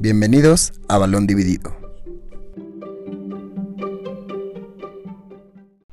Bienvenidos a Balón Dividido.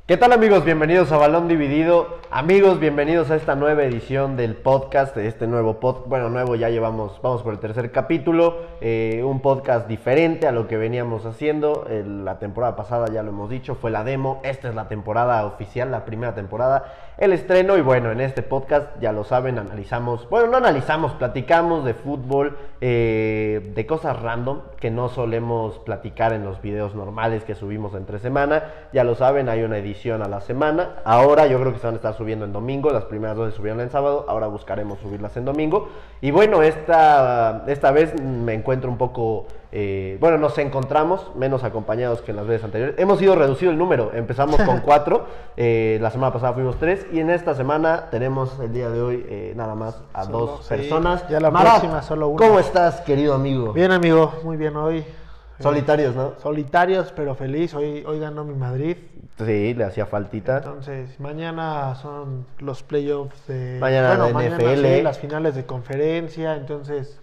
¿Qué tal amigos? Bienvenidos a Balón Dividido. Amigos, bienvenidos a esta nueva edición del podcast, de este nuevo podcast. Bueno, nuevo ya llevamos, vamos por el tercer capítulo. eh, un podcast diferente a lo que veníamos haciendo. La temporada pasada, ya lo hemos dicho, fue la demo. Esta es la temporada oficial, la primera temporada. El estreno y bueno, en este podcast, ya lo saben, analizamos, bueno, no analizamos, platicamos de fútbol, eh, de cosas random que no solemos platicar en los videos normales que subimos entre semana. Ya lo saben, hay una edición a la semana. Ahora yo creo que se van a estar subiendo en domingo. Las primeras dos se subieron en sábado. Ahora buscaremos subirlas en domingo. Y bueno, esta, esta vez me encuentro un poco. Eh, bueno, nos encontramos menos acompañados que en las veces anteriores. Hemos ido reducido el número. Empezamos con cuatro. eh, la semana pasada fuimos tres. Y en esta semana tenemos el día de hoy eh, nada más a Solo, dos sí. personas. Ya la Marat, próxima solo uno. ¿Cómo estás, querido amigo? Bien, amigo, muy bien hoy. Eh, Solitarios, ¿no? solitarios, pero feliz. Hoy, hoy ganó mi Madrid. Sí, le hacía faltita. Entonces, mañana son los playoffs de. Mañana de NFL. sí, las finales de conferencia. Entonces,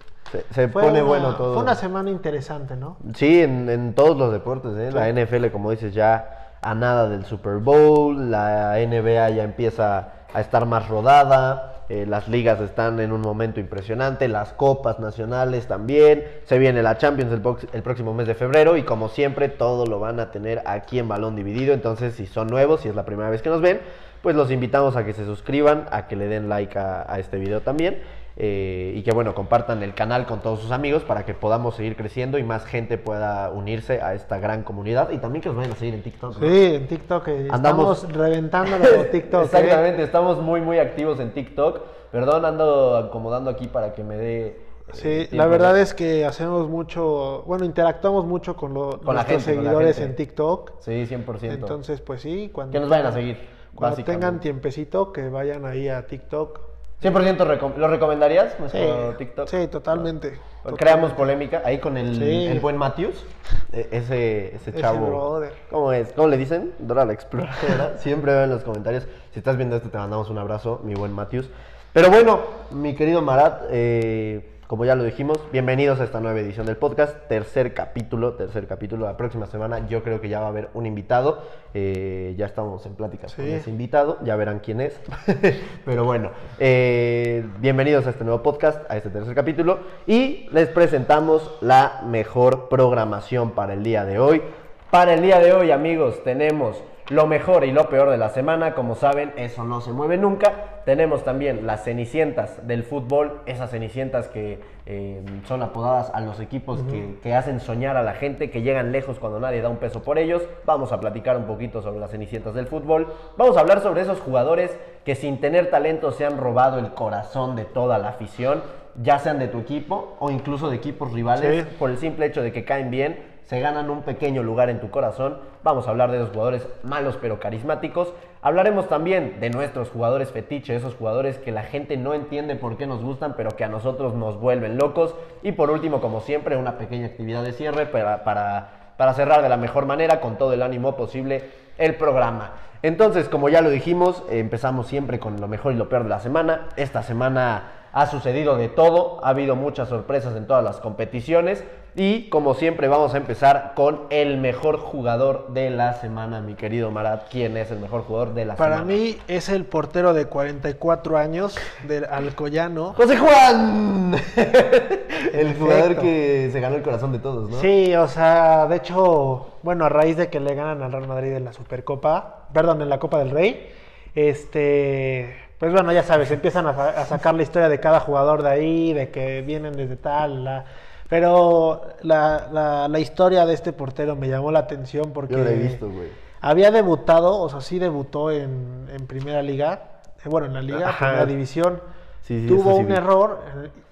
Se, pone una- bueno todo. Fue una semana interesante, ¿no? Sí, en, en todos los deportes, ¿eh? La. NFL, como dices, ya a nada del Super Bowl, la NBA ya empieza a estar más rodada, eh, las ligas están en un momento impresionante, las copas nacionales también, se viene la Champions el, próximo mes de febrero y como siempre todo lo van a tener aquí en Balón Dividido, entonces si son nuevos, si es la primera vez que nos ven, pues los invitamos a que se suscriban, a que le den like a, a este video también. Eh, y que bueno, compartan el canal con todos sus amigos para que podamos seguir creciendo y más gente pueda unirse a esta gran comunidad y también que nos vayan a seguir en TikTok. ¿no? Sí, en TikTok. eh, Andamos- Estamos reventando TikTok. ¿eh? Exactamente, estamos muy muy activos en TikTok. Perdón, ando acomodando aquí para que me dé... Sí, la verdad es que hacemos mucho, bueno, interactuamos mucho con, lo- Con nuestros gente, seguidores en TikTok. Sí, 100%. Entonces, pues sí, cuando, que nos vayan a seguir. cuando tengan tiempecito, que vayan ahí a TikTok. 100% recom- ¿Lo recomendarías nuestro Sí, TikTok? sí, totalmente. Creamos polémica ahí con el, Sí. el buen Matthews, e- ese, ese Ese chavo. brother. ¿Cómo es? ¿Cómo le dicen? Dora la exploradora. Siempre veo en los comentarios. Si estás viendo esto, te mandamos un abrazo, mi buen Matthews. Pero bueno, mi querido Marat, eh, como ya lo dijimos, bienvenidos a esta nueva edición del podcast. Tercer capítulo, tercer capítulo. La próxima semana yo creo que ya va a haber un invitado. Eh, ya estamos en pláticas con ese invitado, ya verán quién es. Pero bueno, eh, bienvenidos a este nuevo podcast, a este tercer capítulo. Y les presentamos la mejor programación para el día de hoy. Para el día de hoy, amigos, tenemos lo mejor y lo peor de la semana. Como saben, eso no se mueve nunca. Tenemos también las cenicientas del fútbol, esas cenicientas que eh, son apodadas a los equipos que, que hacen soñar a la gente, que llegan lejos cuando nadie da un peso por ellos. Vamos a platicar un poquito sobre las cenicientas del fútbol. Vamos a hablar sobre esos jugadores que sin tener talento se han robado el corazón de toda la afición, ya sean de tu equipo o incluso de equipos rivales, Sí. por el simple hecho de que caen bien se ganan un pequeño lugar en tu corazón. Vamos a hablar de esos jugadores malos pero carismáticos. Hablaremos también de nuestros jugadores fetiche, esos jugadores que la gente no entiende por qué nos gustan, pero que a nosotros nos vuelven locos. Y por último, como siempre, una pequeña actividad de cierre para, para, para cerrar de la mejor manera, con todo el ánimo posible, el programa. Entonces, como ya lo dijimos, empezamos siempre con lo mejor y lo peor de la semana. Esta semana ha sucedido de todo, ha habido muchas sorpresas en todas las competiciones y como siempre vamos a empezar con el mejor jugador de la semana, mi querido Marat. ¿Quién es el mejor jugador de la Para semana? mí es el portero de 44 años del Alcoyano. José Juan, el jugador que se ganó el corazón de todos, ¿no? Sí, o sea, de hecho, bueno, a raíz de que le ganan al Real Madrid en la Supercopa, perdón, en la Copa del Rey, este, pues bueno, ya sabes, empiezan a sacar la historia de cada jugador de ahí, de que vienen desde tal, la- pero la, la- la historia de este portero me llamó la atención porque Yo lo he visto, güey. había debutado, o sea, sí debutó en, en Primera Liga, eh, bueno, en la Liga, Ajá. Primera División, Sí, sí, tuvo sí un error,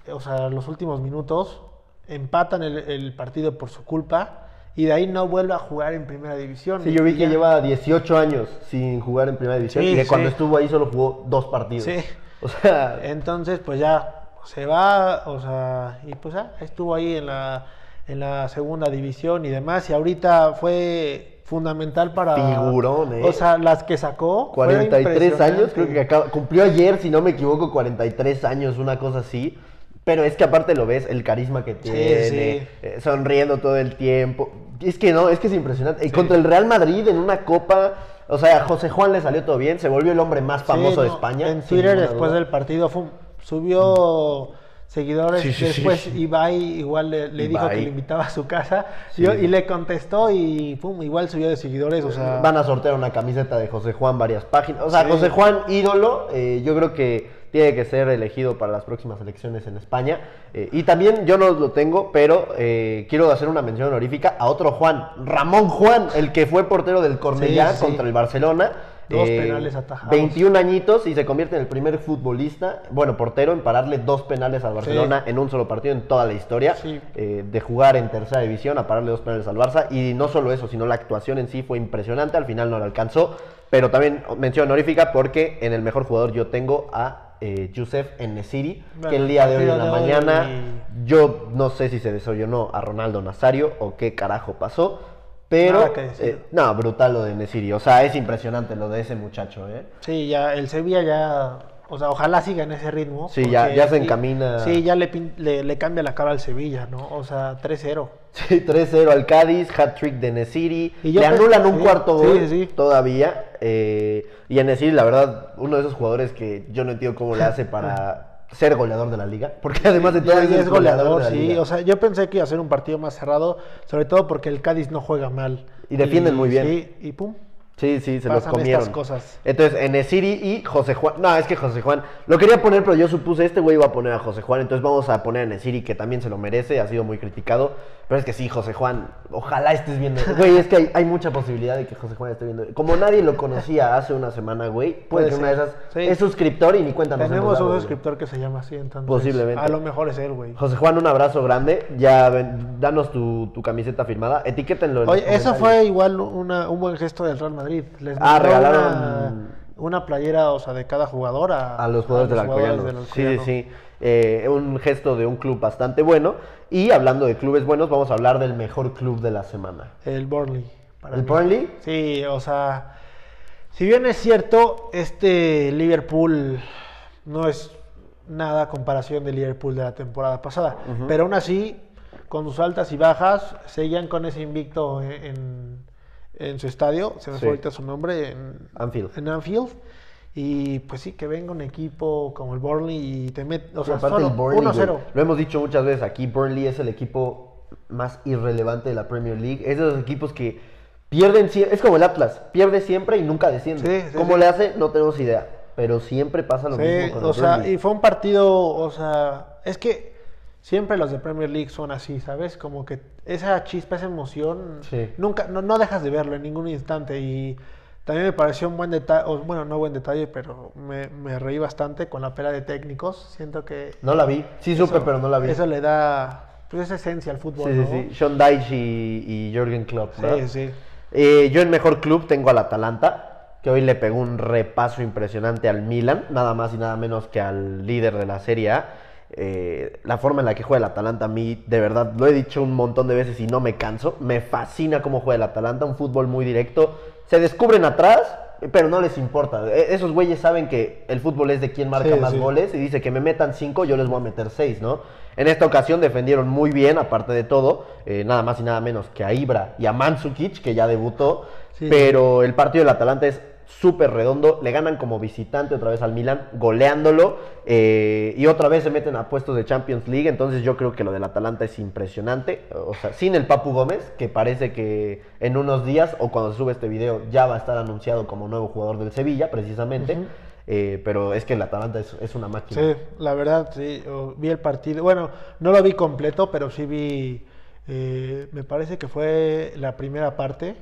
eh, o sea, en los últimos minutos, empatan el, el partido por su culpa y de ahí no vuelve a jugar en Primera División. Sí, yo vi que ya- lleva 18 años sin jugar en primera división y que cuando estuvo ahí solo jugó dos partidos. Sí. O sea, Entonces, pues ya se va, o sea, y pues ya estuvo ahí en la, en la segunda división y demás, y ahorita fue fundamental para... Figurón, ¿eh? O sea, las que sacó... fue 43 años, creo que acaba- cumplió ayer, si no me equivoco, 43 años, una cosa así. Pero es que aparte lo ves, el carisma que tiene, sí. eh, sonriendo todo el tiempo. Es que no, es que es impresionante. Y contra el Real Madrid en una copa, o sea, a José Juan le salió todo bien, se volvió el hombre más famoso Sí, de España. En Twitter, después del partido, fue un- subió seguidores. Sí, sí, después sí. Ibai igual le, le dijo que le invitaba a su casa. Y, y le contestó y pum, igual subió de seguidores. O sea, Van a sortear una camiseta de José Juan, varias páginas. O sea. José Juan, ídolo, eh, yo creo que tiene que ser elegido para las próximas elecciones en España. Eh, y también yo no lo tengo, pero eh, quiero hacer una mención honorífica a otro Juan, Ramón Juan, el que fue portero del Cornellá contra el Barcelona. Eh, Dos penales atajados. 21 añitos y se convierte en el primer futbolista, bueno, portero en pararle dos penales al Barcelona en un solo partido en toda la historia. Sí. Eh, de jugar en tercera división a pararle dos penales al Barça. Y no solo eso, sino la actuación en sí fue impresionante. Al final no lo alcanzó. Pero también mención honorífica porque en el mejor jugador yo tengo a eh, Youssef Enesiri, Bueno, que el día de hoy en la mañana yo no sé si se desollonó a Ronaldo Nazario o qué carajo pasó. Pero, eh, no, brutal lo de Enesiri. O sea, es impresionante lo de ese muchacho, ¿eh? sí, ya el Sevilla ya. O sea, ojalá siga en ese ritmo. Sí, ya- ya se encamina. Sí, ya le, le, le cambia la cara al Sevilla, ¿no? O sea, 3-0. Sí, 3-0 al Cádiz, hat-trick de Nesiri. Y Le anulan un sí, cuarto sí, gol sí. todavía. eh, y a Nesiri, la verdad, uno de esos jugadores que yo no entiendo cómo le hace para ser goleador de la liga. Porque además de todo Ya- es, ya el es goleador, de la sí. liga. O sea, yo pensé que iba a ser un partido más cerrado, sobre todo porque el Cádiz no juega mal. Y defienden muy bien. Sí, y pum. Sí, sí, se los comieron. estas cosas. Entonces, Enesiri y José Juan. No, es que José Juan. Lo quería poner, pero yo supuse este güey iba a poner a José Juan. Entonces vamos a poner a Enesiri, que también se lo merece. Ha sido muy criticado. Pero es que sí, José Juan. Ojalá estés viendo. Güey, es que hay, hay mucha posibilidad de que José Juan esté viendo. Como nadie lo conocía hace una semana, güey. Puede Puede que una de ser. esas. Sí. Es suscriptor y ni cuenta nos hemos Tenemos dado, un suscriptor que se llama así, entonces. Posiblemente. A lo mejor es él, güey. José Juan, un abrazo grande. Ya ven, danos tu, tu camiseta firmada. Etiquétenlo en Oye, eso fue igual una- un buen gesto del Real Madrid. Les Ah, regalaron- una, una playera, o sea, de cada jugador a, a los jugadores del los jugadores del Sí, sí, sí. Eh, un gesto de un club bastante bueno. Y hablando de clubes buenos, vamos a hablar del mejor club de la semana. El Burnley. para ¿El mí. Burnley? Sí, o sea, si bien es cierto, este Liverpool no es nada a comparación del Liverpool de la temporada pasada, pero aún así, con sus altas y bajas, seguían con ese invicto en, en- en su estadio, se me Sí. fue ahorita su nombre, en Anfield. en Anfield. Y pues sí, que venga un equipo como el Burnley y te mete, o sea, solo el Burnley, 1-0. güey, lo hemos dicho muchas veces aquí, Burnley es el equipo más irrelevante de la Premier League. Es de los equipos que pierden siempre, es como el Atlas, pierde siempre y nunca desciende. Sí, sí, ¿Cómo sí. le hace? No tenemos idea. Pero siempre pasa lo mismo con el o sea, Burnley. y fue un partido, o sea, es que siempre los de Premier League son así, ¿sabes? Como que esa chispa, esa emoción, Sí. nunca, no, no dejas de verlo en ningún instante y también me pareció un buen detalle, bueno, no buen detalle, pero me, me reí bastante con la pera de técnicos, siento que... No la vi. Sí supe, eso- pero no la vi. Eso le da, pues esa esencia al fútbol, sí, sí, ¿no? sí. Sean Dyche y, y Jürgen Klopp. Sí, sí. Eh, yo en mejor club tengo al Atalanta, que hoy le pegó un repaso impresionante al Milan, nada más y nada menos que al líder de la Serie A. Eh, la forma en la que juega el Atalanta a mí, de verdad, lo he dicho un montón de veces y no me canso. Me fascina cómo juega el Atalanta, un fútbol muy directo. Se descubren atrás, pero no les importa. E- Esos güeyes saben que el fútbol es de quien marca Sí, más sí. goles y dice que me metan cinco, yo les voy a meter seis, ¿no? En esta ocasión defendieron muy bien, aparte de todo, eh, nada más y nada menos que a Ibra y a Mandzukic, que ya debutó, Sí. pero el partido del Atalanta es súper redondo, le ganan como visitante otra vez al Milan, goleándolo, eh, y otra vez se meten a puestos de Champions League, entonces yo creo que lo del Atalanta es impresionante, o sea, sin el Papu Gómez, que parece que en unos días, o cuando se sube este video, ya va a estar anunciado como nuevo jugador del Sevilla, precisamente, eh, pero es que el Atalanta es, es una máquina. Sí, la verdad, sí. vi el partido. Bueno, no lo vi completo, pero sí vi. Eh, me parece que fue la primera parte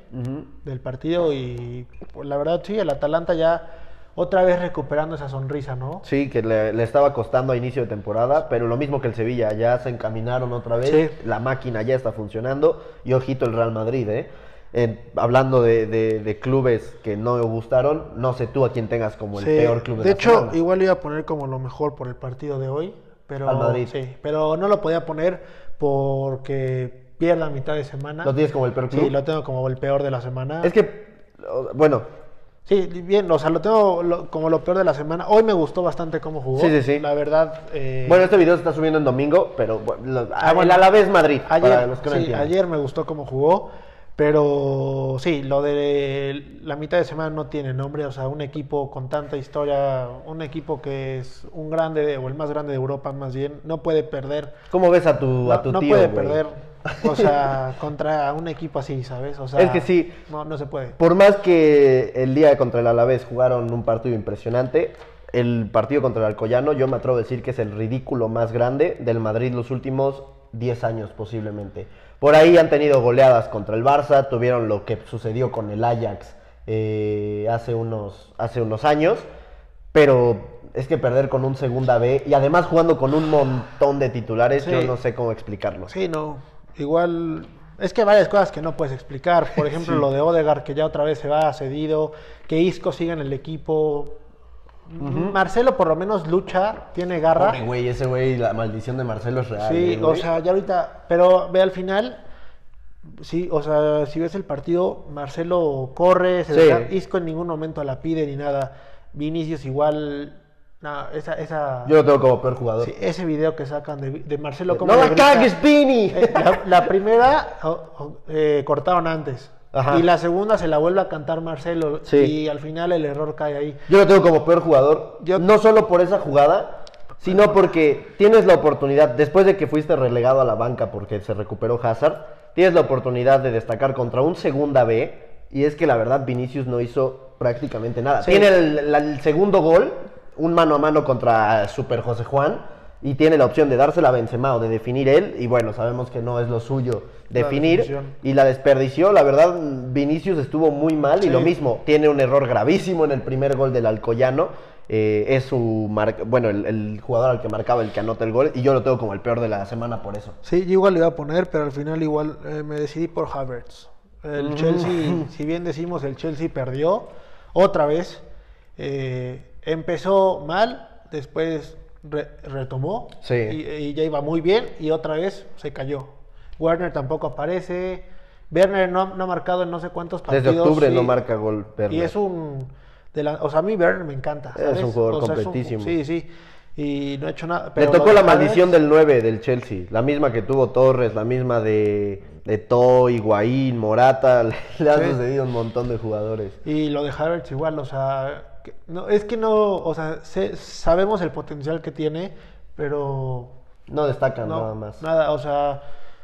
del partido y pues, la verdad, sí, el Atalanta ya otra vez recuperando esa sonrisa, ¿no? Sí, que le, le estaba costando a inicio de temporada, pero lo mismo que el Sevilla, ya se encaminaron otra vez, Sí. la máquina ya está funcionando y ojito el Real Madrid, ¿eh? En- hablando de, de- de clubes que no me gustaron, no sé tú a quién tengas como el Sí, peor club de, de la hecho, semana. igual iba a poner como lo mejor por el partido de hoy, pero Al Madrid. sí, pero no lo podía poner porque pierda mitad de semana. ¿Lo tienes como el peor club? Sí, lo tengo como el peor de la semana. Es que, bueno, Sí, bien, o sea, lo tengo lo- como lo peor de la semana. Hoy me gustó bastante cómo jugó. Sí, sí, sí. La verdad. eh, Bueno, este video se está subiendo en domingo, pero bueno, lo- Ah, bueno. Alavés Madrid, para ayer, los que no sí, ayer me gustó cómo jugó. Pero sí, lo de la mitad de semana no tiene nombre. O sea, un equipo con tanta historia, un equipo que es un grande, de- o el más grande de Europa más bien, no puede perder. ¿Cómo ves a tu, No, a tu no tío, puede güey? perder. O sea, contra un equipo así, ¿sabes? O sea, Es que sí. No, no se puede. Por más que el día contra el Alavés jugaron un partido impresionante, el partido contra el Alcoyano yo me atrevo a decir que es el ridículo más grande del Madrid los últimos 10 años posiblemente. Por ahí han tenido goleadas contra el Barça, tuvieron lo que sucedió con el Ajax eh, hace, unos, hace unos años, pero es que perder con un segunda B y además jugando con un montón de titulares, Sí. yo no sé cómo explicarlo. Sí, no. Igual. Es que hay varias cosas que no puedes explicar. Por ejemplo, lo de Odegaard, que ya otra vez se va cedido. Que Isco siga en el equipo. Marcelo por lo menos lucha, tiene garra. Pobre güey, ese güey, la maldición de Marcelo es real. Sí, eh, o sea, ya ahorita. Pero ve al final. Sí, o sea, si ves el partido, Marcelo corre, se Sí. deja- Isco en ningún momento la pide ni nada. Vinicius igual. No, esa, esa, Yo lo tengo como peor jugador. sí, ese video que sacan de, de Marcelo como ¡No la cagues, Vini! eh, la, la primera o- o- eh, cortaron antes. Ajá. Y la segunda se la vuelve a cantar Marcelo. Sí. Y al final el error cae ahí. Yo lo tengo como peor jugador. Yo- No solo por esa jugada, sino porque tienes la oportunidad, después de que fuiste relegado a la banca porque se recuperó Hazard, tienes la oportunidad de destacar contra un segunda B. Y es que la verdad Vinicius no hizo prácticamente nada. Sí. Tiene el, el segundo gol, un mano a mano contra Super José Juan. Y tiene la opción de dársela a Benzema o de definir él. Y bueno, sabemos que no es lo suyo definir. y la desperdició. La verdad, Vinicius estuvo muy mal. Y lo mismo, tiene un error gravísimo en el primer gol del Alcoyano. Eh, es su mar- bueno, el, el jugador al que marcaba el que anota el gol. Y yo lo tengo como el peor de la semana por eso. Sí, yo igual le iba a poner, pero al final igual eh, me decidí por Havertz. El Chelsea, si bien decimos el Chelsea perdió otra vez, eh, empezó mal, después re- retomó Sí. y, y ya iba muy bien y otra vez se cayó. Werner tampoco aparece, Werner no, no ha marcado en no sé cuántos partidos. Desde octubre sí. no marca gol. Werner. Y es un. de la- o sea, a mí Werner me encanta. Es un jugador O sea, es un- completísimo. sí, sí. Y no ha hecho nada. Le pero tocó lo la maldición del 9 del Chelsea. La misma que tuvo Torres, la misma de, de Toy, Higuaín, Morata. Le han Sí. sucedido un montón de jugadores. Y lo de Havertz igual, o sea, no, es que no, o sea, sé- sabemos el potencial que tiene, pero No destacan no, nada más. nada, o sea,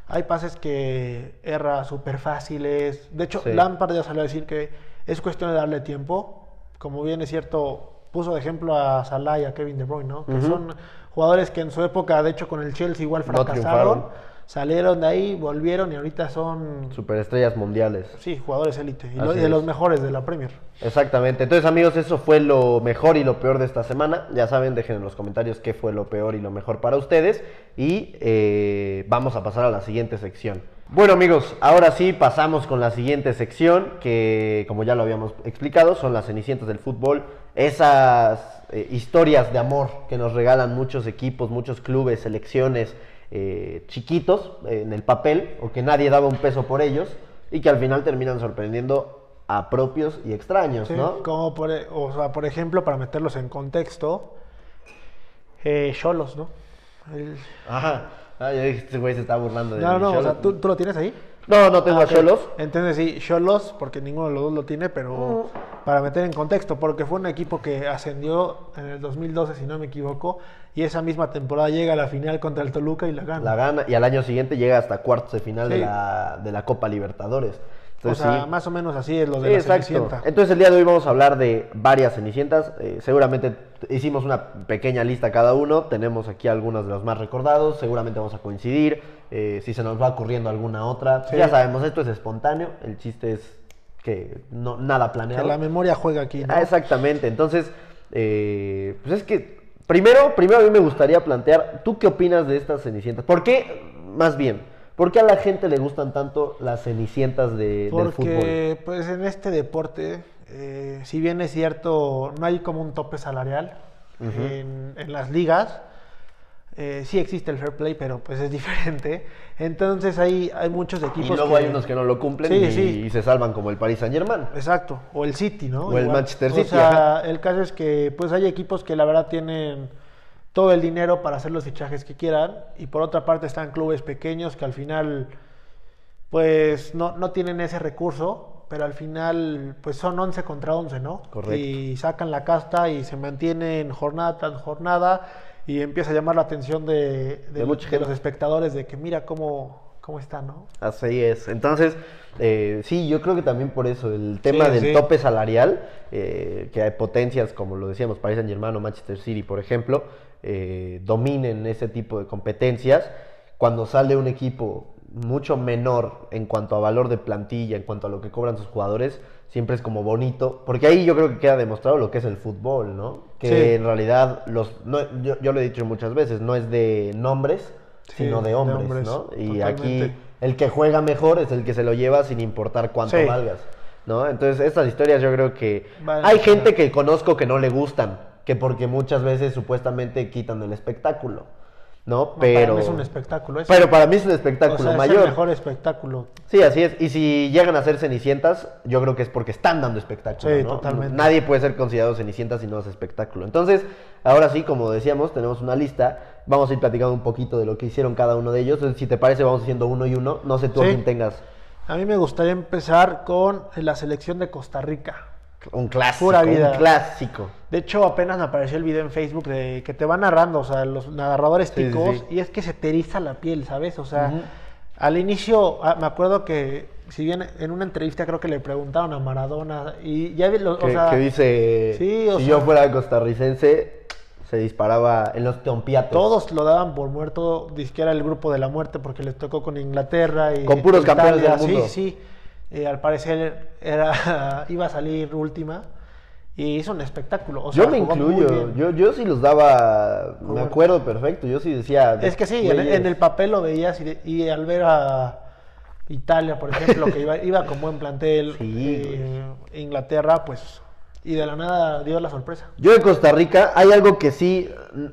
hay pases que erra súper fáciles. De hecho, Sí. Lampard ya salió a decir que es cuestión de darle tiempo. Como bien es cierto, puso de ejemplo a Salah y a Kevin De Bruyne, ¿no? Que son jugadores que en su época, de hecho, con el Chelsea igual fracasaron. Salieron de ahí, volvieron y ahorita son, Superestrellas mundiales. sí, jugadores élite. Y, lo- de los mejores de la Premier. Exactamente. Entonces, amigos, eso fue lo mejor y lo peor de esta semana. Ya saben, dejen en los comentarios qué fue lo peor y lo mejor para ustedes. Y eh, vamos a pasar a la siguiente sección. Bueno, amigos, ahora sí pasamos con la siguiente sección, que como ya lo habíamos explicado, son las cenicientas del fútbol. Esas eh, historias de amor que nos regalan muchos equipos, muchos clubes, selecciones eh, chiquitos eh, en el papel, o que nadie daba un peso por ellos, y que al final terminan sorprendiendo a propios y extraños, Sí, ¿no? Como por, e- o sea, por ejemplo, para meterlos en contexto, eh, Cholos, ¿no? El- Ajá. Ay, este güey se está burlando de No, no, o sea, ¿tú, tú lo tienes ahí? No, no tengo Ah, a. Cholos. Entonces sí, Cholos, porque ninguno de los dos lo tiene, pero para meter en contexto, porque fue un equipo que ascendió en el 2012, si no me equivoco, y esa misma temporada llega a la final contra el Toluca y la gana. La gana y al año siguiente llega hasta cuartos de final de, la, de la Copa Libertadores. o sea, sí. más o menos así es lo de Sí, la exacto. Cenicienta. Entonces el día de hoy vamos a hablar de varias cenicientas. Eh, seguramente hicimos una pequeña lista cada uno. Tenemos aquí algunos de los más recordados. Seguramente vamos a coincidir. Eh, si se nos va ocurriendo alguna otra. Sí. Ya sabemos, esto es espontáneo. El chiste es que no, nada Que planeado. la memoria juega aquí, ¿no? Ah, exactamente. Entonces, eh, pues es que primero, primero a mí me gustaría plantear, ¿tú qué opinas de estas cenicientas? ¿Por qué, más bien, por qué a la gente le gustan tanto las cenicientas de- del fútbol? Porque, pues, en este deporte, eh, si bien es cierto, no hay como un tope salarial en, en las ligas. Eh, sí existe el fair play, pero pues es diferente. Entonces hay, hay muchos Y equipos luego que... hay unos que no lo cumplen Sí, y, sí. y se salvan como el Paris Saint Germain. Exacto, o el City, ¿no? O el Manchester City, O sea, ajá. el caso es que pues hay equipos que la verdad tienen todo el dinero para hacer los fichajes que quieran y por otra parte están clubes pequeños que al final pues no, no tienen ese recurso, pero al final pues son 11 contra 11, ¿no? Correcto. Y sacan la casta y se mantienen jornada tras jornada y empieza a llamar la atención de, de- De mucha de gente. los espectadores de que mira cómo, cómo está, ¿no? Así es. Entonces, eh, sí, yo creo que también por eso, el tema Sí, del sí. tope salarial, eh, que hay potencias, como lo decíamos, Paris Saint Germain o Manchester City, por ejemplo, eh, dominen ese tipo de competencias. Cuando sale un equipo mucho menor en cuanto a valor de plantilla, en cuanto a lo que cobran sus jugadores, siempre es como bonito, porque ahí yo creo que queda demostrado lo que es el fútbol, ¿no? Que Sí. en realidad, los, no- yo, yo lo he dicho muchas veces, no es de nombres, Sí, sino de de hombres, ¿no? Y totalmente. aquí el que juega mejor es el que se lo lleva sin importar cuánto Sí. valgas, ¿no? Entonces, estas historias yo creo que Vale hay gente que conozco que no le gustan, que porque muchas veces supuestamente quitan el espectáculo, ¿no? No, para Pero mí es un espectáculo. es- Pero para mí es un o espectáculo sea, es mayor. el mejor espectáculo. Sí, así es. Y si llegan a ser cenicientas, yo creo que es porque están dando espectáculo. Sí, ¿no? totalmente. Nadie puede ser considerado cenicienta si no hace espectáculo. Entonces, ahora sí, como decíamos, tenemos una lista. Vamos a ir platicando un poquito de lo que hicieron cada uno de ellos. Si te parece, vamos haciendo uno y uno. No sé tú a Sí. quién tengas A mí me gustaría empezar con la selección de Costa Rica. Un clásico. Pura vida. Un clásico. De hecho, apenas me apareció el video en Facebook de que te van narrando, o sea, los narradores Sí, sí, ticos, sí. y es que se te eriza la piel, ¿sabes? O sea, al inicio, ah, me acuerdo que, si bien en una entrevista creo que le preguntaron a Maradona, y ya vi, lo- Que, o sea, que dice, sí, o si sea- yo fuera costarricense, se disparaba en los teompiatos. todos lo daban por muerto, que era el grupo de la muerte, porque les tocó con Inglaterra y Con puros Italia, campeones del mundo. Sí, sí, Eh, al parecer era, iba a salir última, y hizo un espectáculo. o sea, yo me incluyo, yo, yo sí los daba, me acuerdo perfecto, yo sí decía... Es que sí, en, el papel lo veías y, al ver a Italia, por ejemplo, que iba, iba con buen plantel, Sí, eh, Inglaterra, pues, y de la nada dio la sorpresa. Yo de Costa Rica hay algo que sí,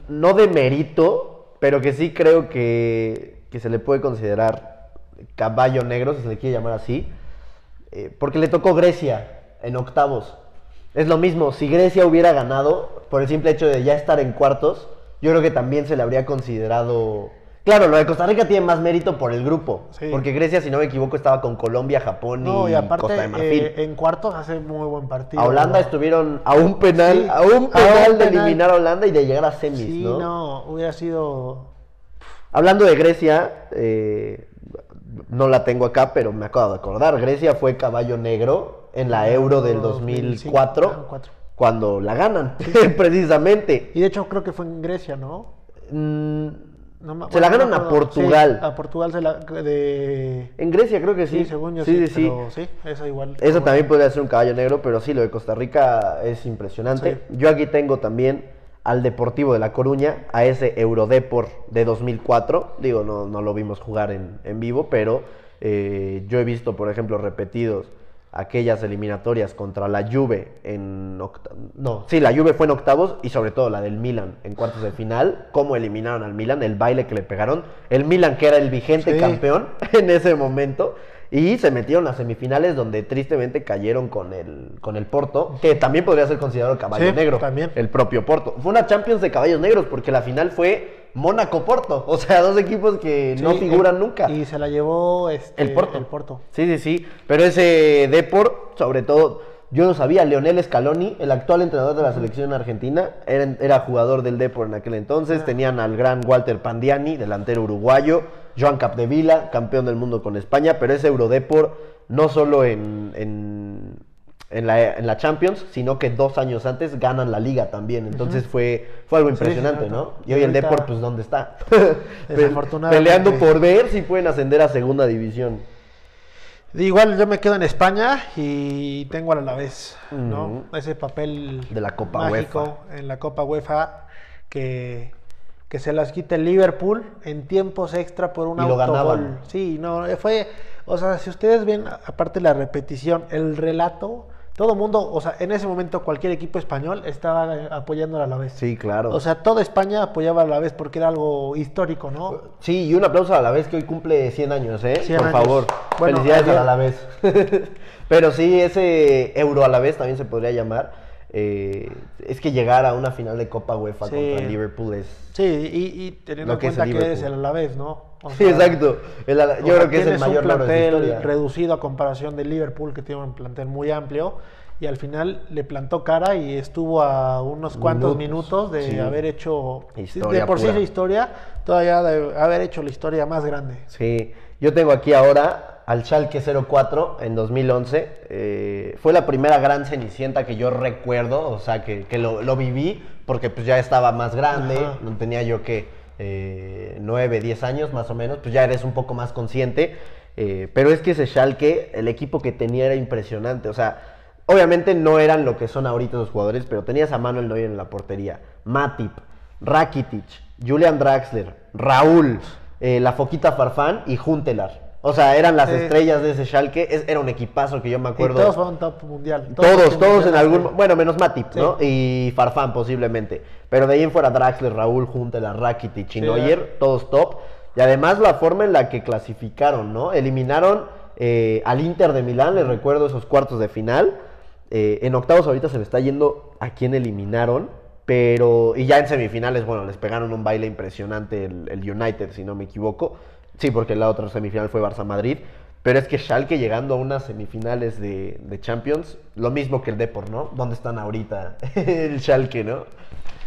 no de mérito, pero que sí creo que, que se le puede considerar caballo negro, si se le quiere llamar así, eh, porque le tocó Grecia en octavos. Es lo mismo, si Grecia hubiera ganado, por el simple hecho de ya estar en cuartos, yo creo que también se le habría considerado... Claro, lo de Costa Rica tiene más mérito por el grupo, Sí. porque Grecia, si no me equivoco, estaba con Colombia, Japón No, y, y aparte, Costa de Marfil. eh, en cuartos hace muy buen partido. A Holanda ¿no? estuvieron a un penal, Sí, a un a un penal de penal. eliminar a Holanda y de llegar a semis, Sí, ¿no? no, hubiera sido... Hablando de Grecia, eh, no la tengo acá, pero me acabo de acordar. Grecia fue caballo negro en la Euro del 2004, Ah, cuando la ganan, precisamente. Y de hecho creo que fue en Grecia, ¿no? Mm, No me- Se la ganan no a. Portugal. Sí, a Portugal se la... De... en Grecia creo que sí. Sí, según yo sí, sí, sí, sí. pero sí, esa igual. Eso también podría ser un caballo negro, pero sí, lo de Costa Rica es impresionante. Yo aquí tengo también al Deportivo de La Coruña, a ese Eurodepor de 2004. Digo, no, no lo vimos jugar en, en vivo, pero eh, yo he visto, por ejemplo, repetidos aquellas eliminatorias contra la Juve en no, sí, la Juve fue en octavos y sobre todo la del Milan en cuartos de final, cómo eliminaron al Milan, el baile que le pegaron, el Milan que era el vigente Sí. campeón en ese momento y se metieron a semifinales donde tristemente cayeron con el con el Porto, que también podría ser considerado caballo Sí, negro, también. el propio Porto. Fue una Champions de caballos negros porque la final fue Mónaco Porto, o sea, dos equipos que no figuran el- nunca. Y se la llevó este, El Porto. El Porto. Sí, sí, sí. Pero ese Depor, sobre todo, yo no sabía, Leonel Scaloni, el actual entrenador de la selección argentina, era, era jugador del Depor en aquel entonces. Ah. Tenían al gran Walter Pandiani, delantero uruguayo. Joan Capdevila, campeón del mundo con España. Pero ese Eurodepor, no solo en, en, en la, en la Champions, sino que dos años antes ganan la liga también. Entonces fue, fue algo sí, impresionante. ¿no? Y hoy el ahorita- Depor, pues, ¿dónde está? Desafortunadamente. Peleando por ver si pueden ascender a segunda división. Igual yo me quedo en España y tengo al Alavés, ¿no? Ese papel De la Copa mágico en la Copa UEFA que, que se las quite el Liverpool en tiempos extra por un Y lo autogol. ganaban. Sí, no, fue, o sea, si ustedes ven aparte la repetición, el relato todo mundo, o sea, en ese momento cualquier equipo español estaba eh, apoyando a la vez. Sí, claro. O sea, toda España apoyaba a la vez porque era algo histórico, ¿no? Sí, y un aplauso a la vez que hoy cumple 100 años, ¿eh? 100 Por años. favor. Bueno, Felicidades a la vez. Pero sí, ese euro a la vez también se podría llamar. Eh, es que llegar a una final de Copa UEFA Sí. contra Liverpool es. Sí, y, y teniendo en es cuenta el que es el. Alavés, ¿no? O Sí, sea, exacto. El o yo sea, creo que es el mayor un de plantel reducido a comparación de Liverpool, que tiene un plantel muy amplio, y al final le plantó cara y estuvo a unos cuantos Minutos, minutos de sí. haber hecho, Historia de por sí pura. esa historia, todavía de haber hecho la historia más grande. Sí, yo tengo aquí ahora al Schalke 04 en 2011. eh, fue la primera gran cenicienta que yo recuerdo, o sea, que, que lo, lo viví, porque pues ya estaba más grande, Ajá. no tenía yo que eh, 9, 10 años más o menos, pues ya eres un poco más consciente. eh, pero es que ese Schalke, el equipo que tenía era impresionante, o sea, obviamente no eran lo que son ahorita los jugadores, pero tenías a Manuel Neuer en la portería, Matip, Rakitic, Julian Draxler, Raúl, eh, la Foquita Farfán y Juntelar. O sea, eran las estrellas de ese Schalke. Es- era un equipazo que yo me Y acuerdo. todos fueron top mundial. Todos, todos en algún... Bueno, menos Matip, Sí. ¿no? Y Farfán posiblemente. Pero de ahí en fuera Draxler, Raúl, Juntelar, Rakitic y Sí, Neuer, todos top. Y además la forma en la que clasificaron, ¿no? Eliminaron eh, al Inter de Milán, les recuerdo esos cuartos de final. Eh, en octavos ahorita se me está yendo a quién eliminaron. Pero, y ya en semifinales, bueno, les pegaron un baile impresionante el, el United, si no me equivoco. Sí, porque la otra semifinal fue Barça-Madrid. Pero es que Schalke llegando a unas semifinales de, de Champions, lo mismo que el Depor, ¿no? ¿Dónde están ahorita el Schalke, no?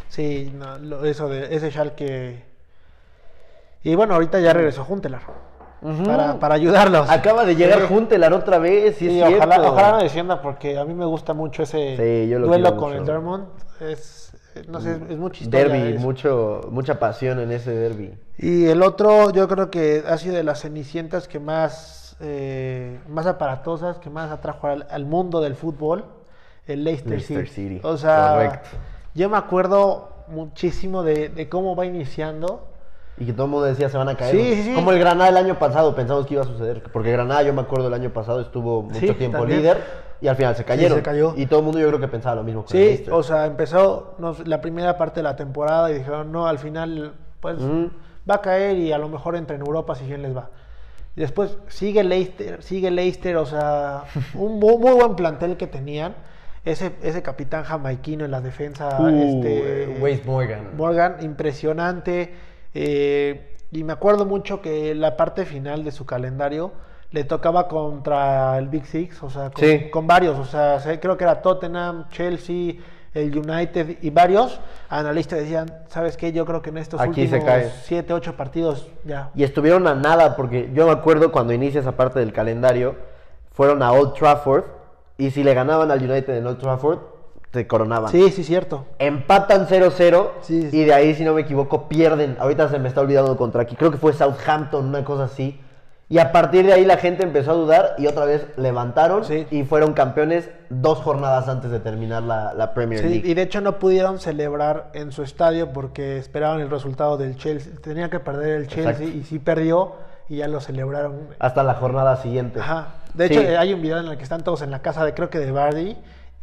Sí, no, lo- eso de ese Schalke. Y bueno, ahorita ya regresó Juntelar. para, para ayudarlos. Acaba de llegar Sí. Juntelar otra vez, sí, Sí, es ojalá, ojalá no descienda porque a mí me gusta mucho ese Sí, duelo con mucho. el Dortmund. Es, no sé, es mucha historia. Derby, mucho, mucha pasión en ese derby. Y el otro, yo creo que ha sido de las cenicientas que más, eh, más aparatosas, que más atrajo al, al mundo del fútbol, el Leicester, Leicester City. City, O sea, correcto. yo me acuerdo muchísimo de, de cómo va iniciando. Y que todo el mundo decía se van a caer. Sí, sí, sí. Como el Granada el año pasado pensamos que iba a suceder. Porque Granada, yo me acuerdo el año pasado, estuvo mucho Sí, tiempo también. líder y al final se cayeron. se cayó. Y todo el mundo yo creo que pensaba lo mismo. con Sí, o sea, empezó no sé, la primera parte de la temporada y dijeron, no, al final, pues va a caer y a lo mejor entra en Europa si bien les va. Y después sigue Leicester, sigue Leicester, o sea, un muy, muy buen plantel que tenían. Ese, ese capitán jamaiquino en la defensa, Uh, este, Wade Morgan. Morgan, impresionante. eh, y me acuerdo mucho que la parte final de su calendario le tocaba contra el Big Six, o sea, con, Sí. con varios. O sea, creo que era Tottenham, Chelsea, el United y varios. Analistas decían, ¿sabes qué? Yo creo que en estos Aquí últimos cae. 7, 8 partidos ya. Y estuvieron a nada, porque yo me acuerdo cuando inicia esa parte del calendario, fueron a Old Trafford, y si le ganaban al United en Old Trafford, se coronaban. Sí, sí, cierto. Empatan 0-0 Sí, sí. y de ahí, si no me equivoco, pierden. Ahorita se me está olvidando contra aquí. Creo que fue Southampton, una cosa así. Y a partir de ahí la gente empezó a dudar y otra vez levantaron Sí. y fueron campeones dos jornadas antes de terminar la, la Premier Sí, League. y de hecho no pudieron celebrar en su estadio porque esperaban el resultado del Chelsea. Tenía que perder el Chelsea Exacto. y sí perdió y ya lo celebraron Hasta la jornada siguiente. Ajá. De hecho, hay un video en el que están todos en la casa de, creo que de Bardi,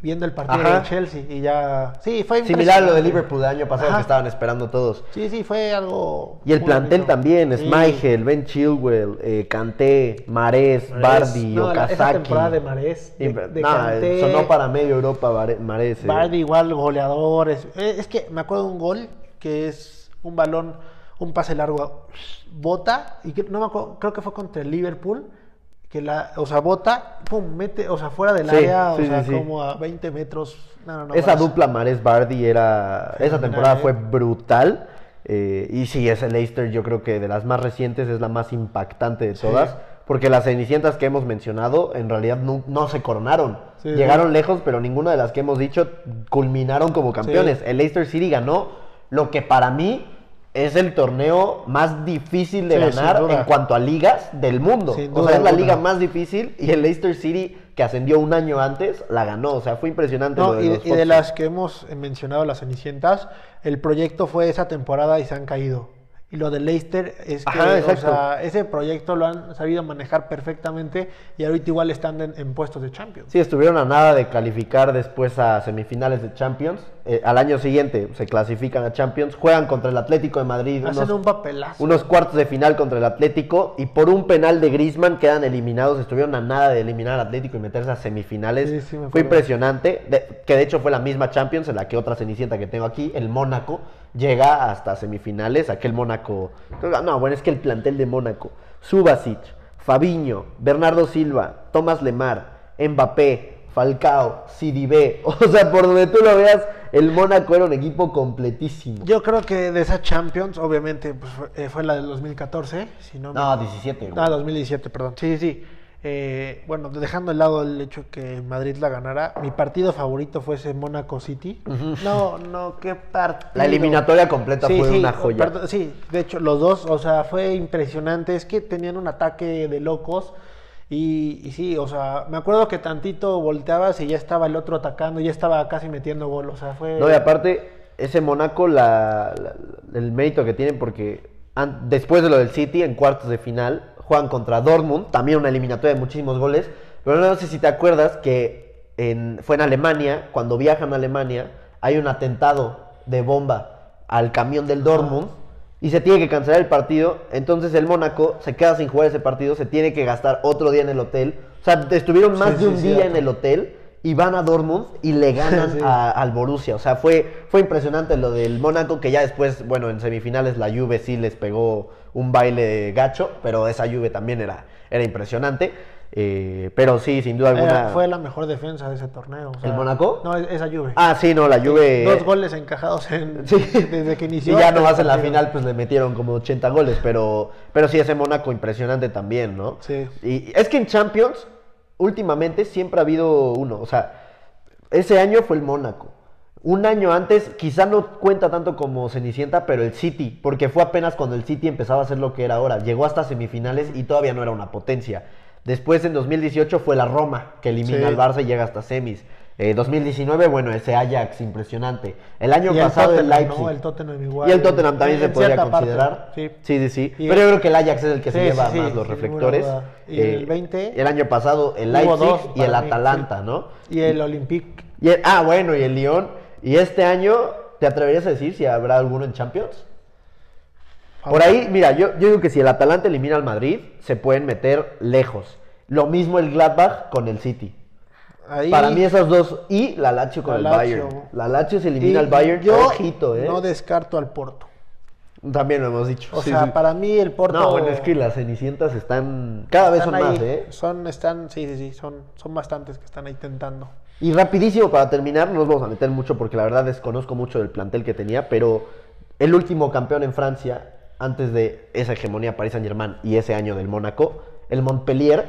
viendo el partido Ajá. del Chelsea y ya... Sí, fue Similar a lo de. Liverpool del año pasado Ajá. que estaban esperando todos. Sí, sí, fue algo... Y el plantel bonito. también, Sí. Schmeichel, Ben Chilwell, eh, Kanté, Marés. Bardi, No, la- esa Okazaki. temporada de Marés, de- de nah, Kanté. sonó para medio Europa Marés. eh. Bardi igual, goleadores. Eh, Es que me acuerdo de un gol que es un balón, un pase largo, bota, y no me acuerdo, creo que fue contra el Liverpool, que la, o sea, bota, pum, mete, o sea, fuera del Sí, área, sí, o sea, sí, como a 20 metros. No, no, no, Esa dupla Marés Bardi era. Esa temporada ¿eh? fue brutal. eh, y sí, ese Leicester, yo creo que de las más recientes es la más impactante de todas. Porque las cenicientas que hemos mencionado en realidad no, no se coronaron. Llegaron lejos, pero ninguna de las que hemos dicho culminaron como campeones. El Leicester City ganó lo que para mí es el torneo más difícil de Sí, ganar en cuanto a ligas del mundo. Sin o sea, es la liga más difícil y el Leicester City, que ascendió un año antes, la ganó. O sea, fue impresionante. No, lo de y, los y de las que hemos mencionado, las Cenicientas, el proyecto fue esa temporada y se han caído. Y lo de Leicester es que Ajá, o sea, ese proyecto lo han sabido manejar perfectamente y ahorita igual están en, en puestos de Champions. Sí, estuvieron a nada de calificar después a semifinales de Champions. Eh, al año siguiente se clasifican a Champions, juegan contra el Atlético de Madrid, Hacen unos, un papelazo. unos cuartos de final contra el Atlético y por un penal de Griezmann quedan eliminados. Estuvieron a nada de eliminar al Atlético y meterse a semifinales. Sí, sí, me fue impresionante, de- que de hecho fue la misma Champions en la que otra cenicienta que tengo aquí, el Mónaco, llega hasta semifinales. Aquel Mónaco, no, bueno, es que el plantel de Mónaco, Subasic, Fabiño, Bernardo Silva, Tomás Lemar, Mbappé, Falcao, Sidibé, o sea, por donde tú lo veas, el Mónaco era un equipo completísimo. Yo creo que de esa Champions, obviamente, pues, fue, eh, fue la del 2014, si no me- No, 17, güey. Ah, 2017, perdón. Sí, sí, sí. Eh, bueno, dejando de lado el hecho que Madrid la ganara, mi partido favorito fue ese Mónaco City. No, no, qué partido. La eliminatoria completa Sí, fue sí, una joya. perdón, sí, de hecho, los dos, o sea, fue impresionante. Es que tenían un ataque de locos. Y, y sí, o sea, me acuerdo que tantito volteabas y ya estaba el otro atacando, ya estaba casi metiendo gol. O sea, fue. No, y aparte, ese Mónaco, la, la- el mérito que tienen, porque después de lo del City, en cuartos de final, juegan contra Dortmund, también una eliminatoria de muchísimos goles. Pero no sé si te acuerdas que en- fue en Alemania, cuando viajan a Alemania, hay un atentado de bomba al camión del Dortmund. Y se tiene que cancelar el partido, entonces el Mónaco se queda sin jugar ese partido, se tiene que gastar otro día en el hotel. O sea, estuvieron más Sí, de sí, un día en el hotel y van a Dortmund y le ganan a- al Borussia. O sea, fue, fue impresionante lo del Mónaco, que ya después, bueno, en semifinales la Juve sí les pegó un baile gacho, pero esa Juve también era, era impresionante. Eh, pero sí, sin duda Era- alguna. fue la mejor defensa de ese torneo. o sea, ¿El Mónaco? No, es- esa Juve. Ah, sí, no, la Juve. Dos goles encajados en, Sí. desde que Y inició. ya hasta nomás en la final pues le metieron como 80 goles, pero, pero sí, ese Mónaco impresionante también, ¿no? Sí. Y es que en Champions, últimamente siempre ha habido uno, o sea, ese año fue el Mónaco. Un año antes, quizá no cuenta tanto como Cenicienta, pero el City, porque fue apenas cuando el City empezaba a ser lo que era ahora. Llegó hasta semifinales y todavía no era una potencia. Después, en 2018, fue la Roma, que elimina Sí. al Barça y llega hasta semis. Eh, 2019, bueno, ese Ajax impresionante. El año Y el pasado el Tottenham, Leipzig. ¿no? El Tottenham igual. Y el Tottenham también se podría considerar. sí. sí, sí. sí. Y Pero yo el- creo que el Ajax es el que se Sí, lleva sí, sí, más los reflectores. Y Eh, el 20, El año pasado el Leipzig dos y el mí, Atalanta. ¿no? Y el Olympique. Y el- ah, bueno, y el Lyon. Y este año, ¿te atreverías a decir si habrá alguno en Champions? Por ahí, mira, yo, yo digo que si el Atalanta elimina al Madrid, se pueden meter lejos. Lo mismo el Gladbach con el City. Ahí- Para mí esos dos y la Lazio con La el Lazio. Bayern. La Lazio se y elimina al Bayern, Yo ojito, ¿eh? no descarto al Porto. También lo hemos dicho. O sí, sea, sí. para mí el Porto. No, bueno, es que las cenicientas están... Cada vez están son ahí, más, ¿eh? Son, están, sí, sí, sí, son, son bastantes que están ahí tentando. Y rapidísimo para terminar, no nos vamos a meter mucho porque la verdad desconozco mucho del plantel que tenía, pero el último campeón en Francia, antes de esa hegemonía Paris Saint Germain y ese año del Mónaco, el Montpellier,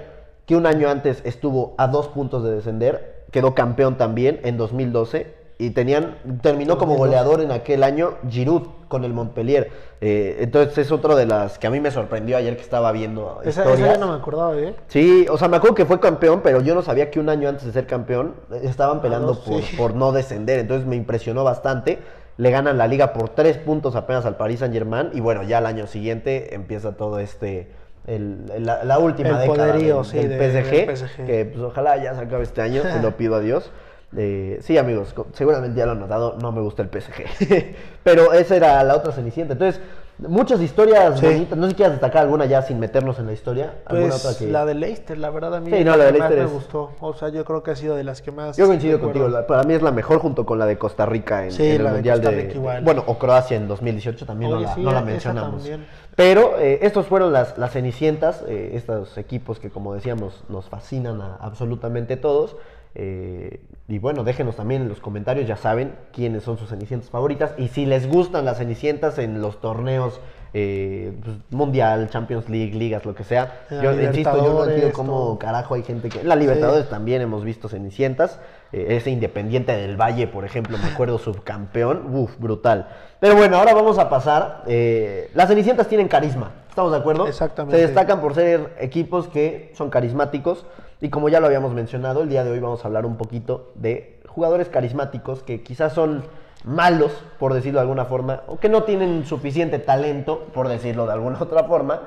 que un año antes estuvo a dos puntos de descender, quedó campeón también en 2012 y tenían terminó como 2012. goleador en aquel año Giroud con el Montpellier. Eh, entonces es otro de las que a mí me sorprendió ayer que estaba viendo Esa, ya no me acordaba, ¿eh? Sí, o sea, me acuerdo que fue campeón, pero yo no sabía que un año antes de ser campeón eh, estaban peleando dos, por, sí. por no descender. Entonces me impresionó bastante. Le ganan la liga por tres puntos apenas al Paris Saint Germain. Y bueno, ya al año siguiente empieza todo este. el- la, la última El década poderío, del, sí, del de- PSG, del PSG. Que pues ojalá ya se acabe este año. se lo pido a Dios. Eh, sí, amigos, seguramente ya lo han notado. No me gusta el PSG. pero esa era la otra cenicienta. Entonces, muchas historias Sí. bonitas. No sé si quieres destacar alguna ya sin meternos en la historia. ¿Alguna Pues otra que- la de Leicester, la verdad a mí Sí, no, la de más me gustó. O sea, yo creo que ha sido de las que más. Yo coincido contigo, la- para mí es la mejor junto con la de Costa Rica en, Sí, en el la de Mundial de, Rica igual. Bueno, o Croacia en 2018 también no la, no la mencionamos. también. Pero eh, estos fueron las, las Cenicientas, eh, estos equipos que como decíamos nos fascinan a absolutamente todos. eh, y bueno, déjenos también en los comentarios, ya saben quiénes son sus Cenicientas favoritas y si les gustan las Cenicientas en los torneos eh, pues, Mundial, Champions League, ligas, lo que sea. La Yo insisto, yo no entiendo cómo carajo hay gente que... La Libertadores también hemos visto Cenicientas. eh, ese Independiente del Valle, por ejemplo, me acuerdo, subcampeón. Uf, brutal. Pero bueno, ahora vamos a pasar. eh, las Cenicientas tienen carisma. ¿Estamos de acuerdo? Exactamente. Se destacan por ser equipos que son carismáticos. Y como ya lo habíamos mencionado, el día de hoy vamos a hablar un poquito de jugadores carismáticos que quizás son malos, por decirlo de alguna forma, o que no tienen suficiente talento, por decirlo de alguna otra forma,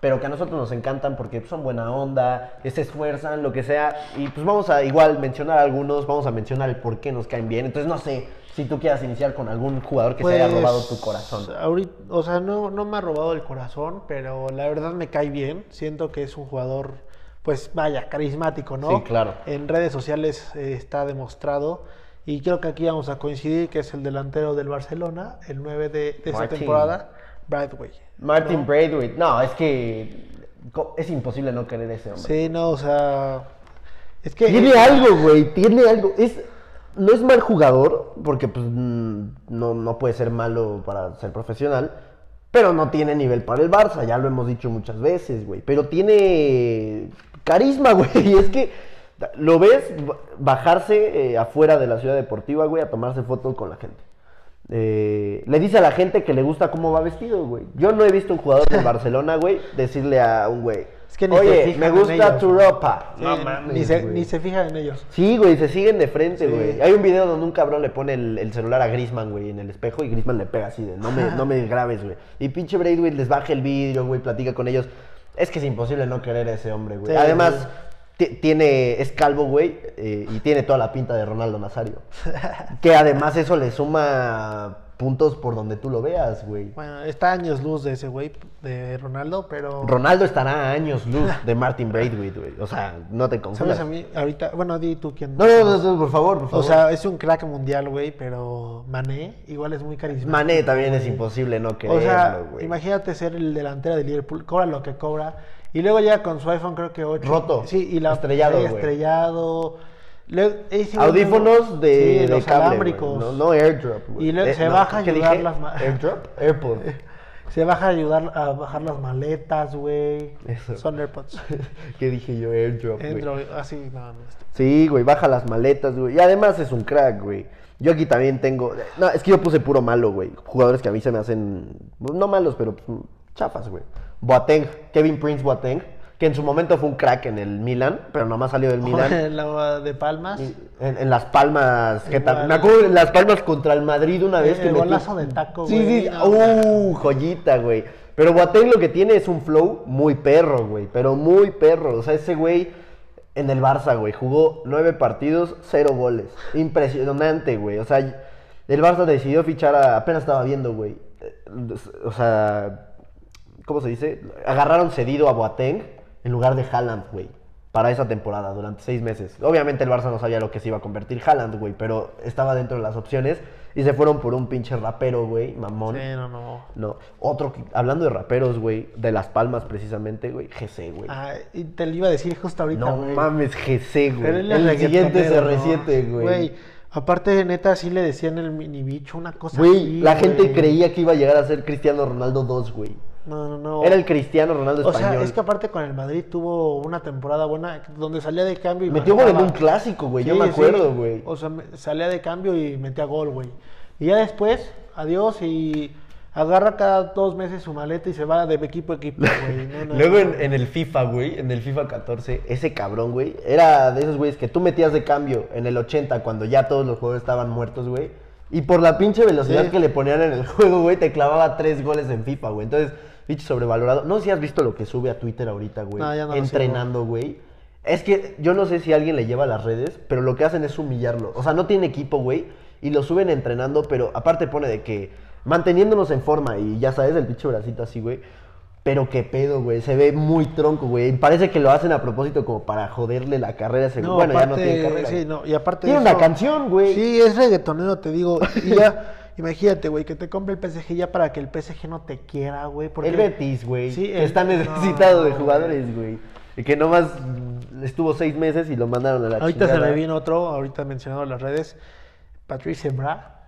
pero que a nosotros nos encantan porque son buena onda, que se esfuerzan, lo que sea. Y pues vamos a igual mencionar algunos, vamos a mencionar el por qué nos caen bien. Entonces no sé si tú quieras iniciar con algún jugador que se haya Pues, robado tu corazón. ahorita- o sea, no, no me ha robado el corazón, pero la verdad me cae bien. Siento que es un jugador, pues vaya, carismático, ¿no? Sí, claro. En redes sociales eh, está demostrado. Y creo que aquí vamos a coincidir que es el delantero del Barcelona, el 9 de, de esta temporada, Bradway. Martin ¿no? Braithwaite, no, es que es imposible no querer ese hombre. Sí, no, o sea. Es que. Tiene algo, güey, tiene algo. Es, no es mal jugador, porque pues mm, no, no puede ser malo para ser profesional, pero no tiene nivel para el Barça, ya lo hemos dicho muchas veces, güey. Pero tiene carisma, güey, y es que lo ves ba- bajarse eh, afuera de la ciudad deportiva, güey, a tomarse fotos con la gente. Eh, le dice a la gente que le gusta cómo va vestido, güey. Yo no he visto un jugador de Barcelona, güey, decirle a un güey, Es que ni oye, me gusta ellos, tu güey". ropa. Sí, no mames, ni, se, güey. ni se fijan en ellos. Sí, güey, se siguen de frente, Sí. güey. Hay un video donde un cabrón le pone el, el celular a Grisman, güey, en el espejo y Grisman le pega así de, no me, no me grabes, güey. Y pinche Braithwaite les baja el vidrio, güey, platica con ellos. Es que es imposible no querer a ese hombre, güey. Sí, Además. Ti- tiene, es calvo, güey, eh, y tiene toda la pinta de Ronaldo Nazario. que además eso le suma puntos por donde tú lo veas, güey. Bueno, está a años luz de ese güey, de Ronaldo, pero. Ronaldo estará a años luz de Martin Braithwaite, güey. O sea, no te confundas. ¿Sabes a mí? Ahorita, bueno, di tú quién. No, no, no, no, por favor, por favor. O sea, es un crack mundial, güey, pero Mané igual es muy carismático. Mané también es imposible no O quererlo, sea, güey. imagínate ser el delantero de Liverpool, cobra lo que cobra, y luego llega con su iPhone, creo que 8. Roto. Sí, y la Estrellado, güey. estrellado. Le- Audífonos no- de, sí, de los cable, alámbricos. No, no airdrop. Y luego Eh, se no, baja a ¿qué ayudar dije? las Airdrop, AirPod. Se baja a ayudar a bajar las maletas, güey. Son AirPods. ¿Qué dije yo? Airdrop, güey. Así, no, no. este. Sí, güey, baja las maletas, güey. Y además es un crack, güey. Yo aquí también tengo. No, es que yo puse puro malo, güey. Jugadores que a mí se me hacen. No malos, pero pues, chafas, güey. Boateng, Kevin Prince Boateng, que en su momento fue un crack en el Milan, pero nomás salió del Milan. La de Palmas. En, en las palmas, ¿qué tal? Igual. Me acuerdo en las palmas contra el Madrid una vez El que metió- golazo de taco, Sí, güey, sí, no uh, joyita, güey. Pero Boateng lo que tiene es un flow muy perro, güey, pero muy perro. O sea, ese güey en el Barça, güey, jugó nueve partidos, cero goles. Impresionante, güey. O sea, el Barça decidió fichar a... Apenas estaba viendo, güey. Eh, O sea, ¿cómo se dice? Agarraron cedido a Boateng en lugar de Haaland, güey. Para esa temporada, durante seis meses. Obviamente el Barça no sabía lo que se iba a convertir Haaland, güey, pero estaba dentro de las opciones y se fueron por un pinche rapero, güey, mamón. Sí, no, no. No, otro, que- hablando de raperos, güey, de Las Palmas precisamente, güey, GC, güey. Ah, y te lo iba a decir justo ahorita, no güey. mames, GC, güey. es El siguiente reggaetonero, CR7, ¿no? güey. Aparte, neta, sí le decían el mini bicho, una cosa Güey, así, la gente güey. creía que iba a llegar a ser Cristiano Ronaldo 2, güey. No, no, no. Era el Cristiano Ronaldo O español. sea, es que aparte con el Madrid tuvo una temporada buena donde salía de cambio y Metió gol en un clásico, güey, yo me acuerdo, güey. O sea, salía de cambio y metía gol, güey. Y ya después, adiós y agarra cada dos meses su maleta y se va de equipo a equipo, güey. No, no, Luego en, en el FIFA, güey, en el FIFA 14, ese cabrón, güey, era de esos güeyes que tú metías de cambio en el 80 cuando ya todos los jugadores estaban muertos, güey. Y por la pinche velocidad Sí. que le ponían en el juego, güey, te clavaba tres goles en FIFA, güey. Entonces, pinche sobrevalorado. No sé si has visto lo que sube a Twitter ahorita, güey. No, ya no entrenando, güey. Es que yo no sé si alguien le lleva a las redes, pero lo que hacen es humillarlo. O sea, no tiene equipo, güey. Y lo suben entrenando, pero aparte pone de que manteniéndonos en forma y ya sabes, el pinche bracito así, güey. Pero qué pedo, güey. Se ve muy tronco, güey. Parece que lo hacen a propósito como para joderle la carrera a ese güey. Bueno, ya no tiene carrera. Sí, güey. no, y aparte Tiene una canción, güey. Sí, es reggaetonero, te digo. Y ya, imagínate, güey, que te compre el PSG ya para que el PSG no te quiera, güey. porque- El Betis, güey. Sí, que el- está no, necesitado de jugadores, güey. Y que nomás estuvo seis meses y lo mandaron a la Ahorita se me vino otro, ahorita mencionado en las redes, Patrice Bra.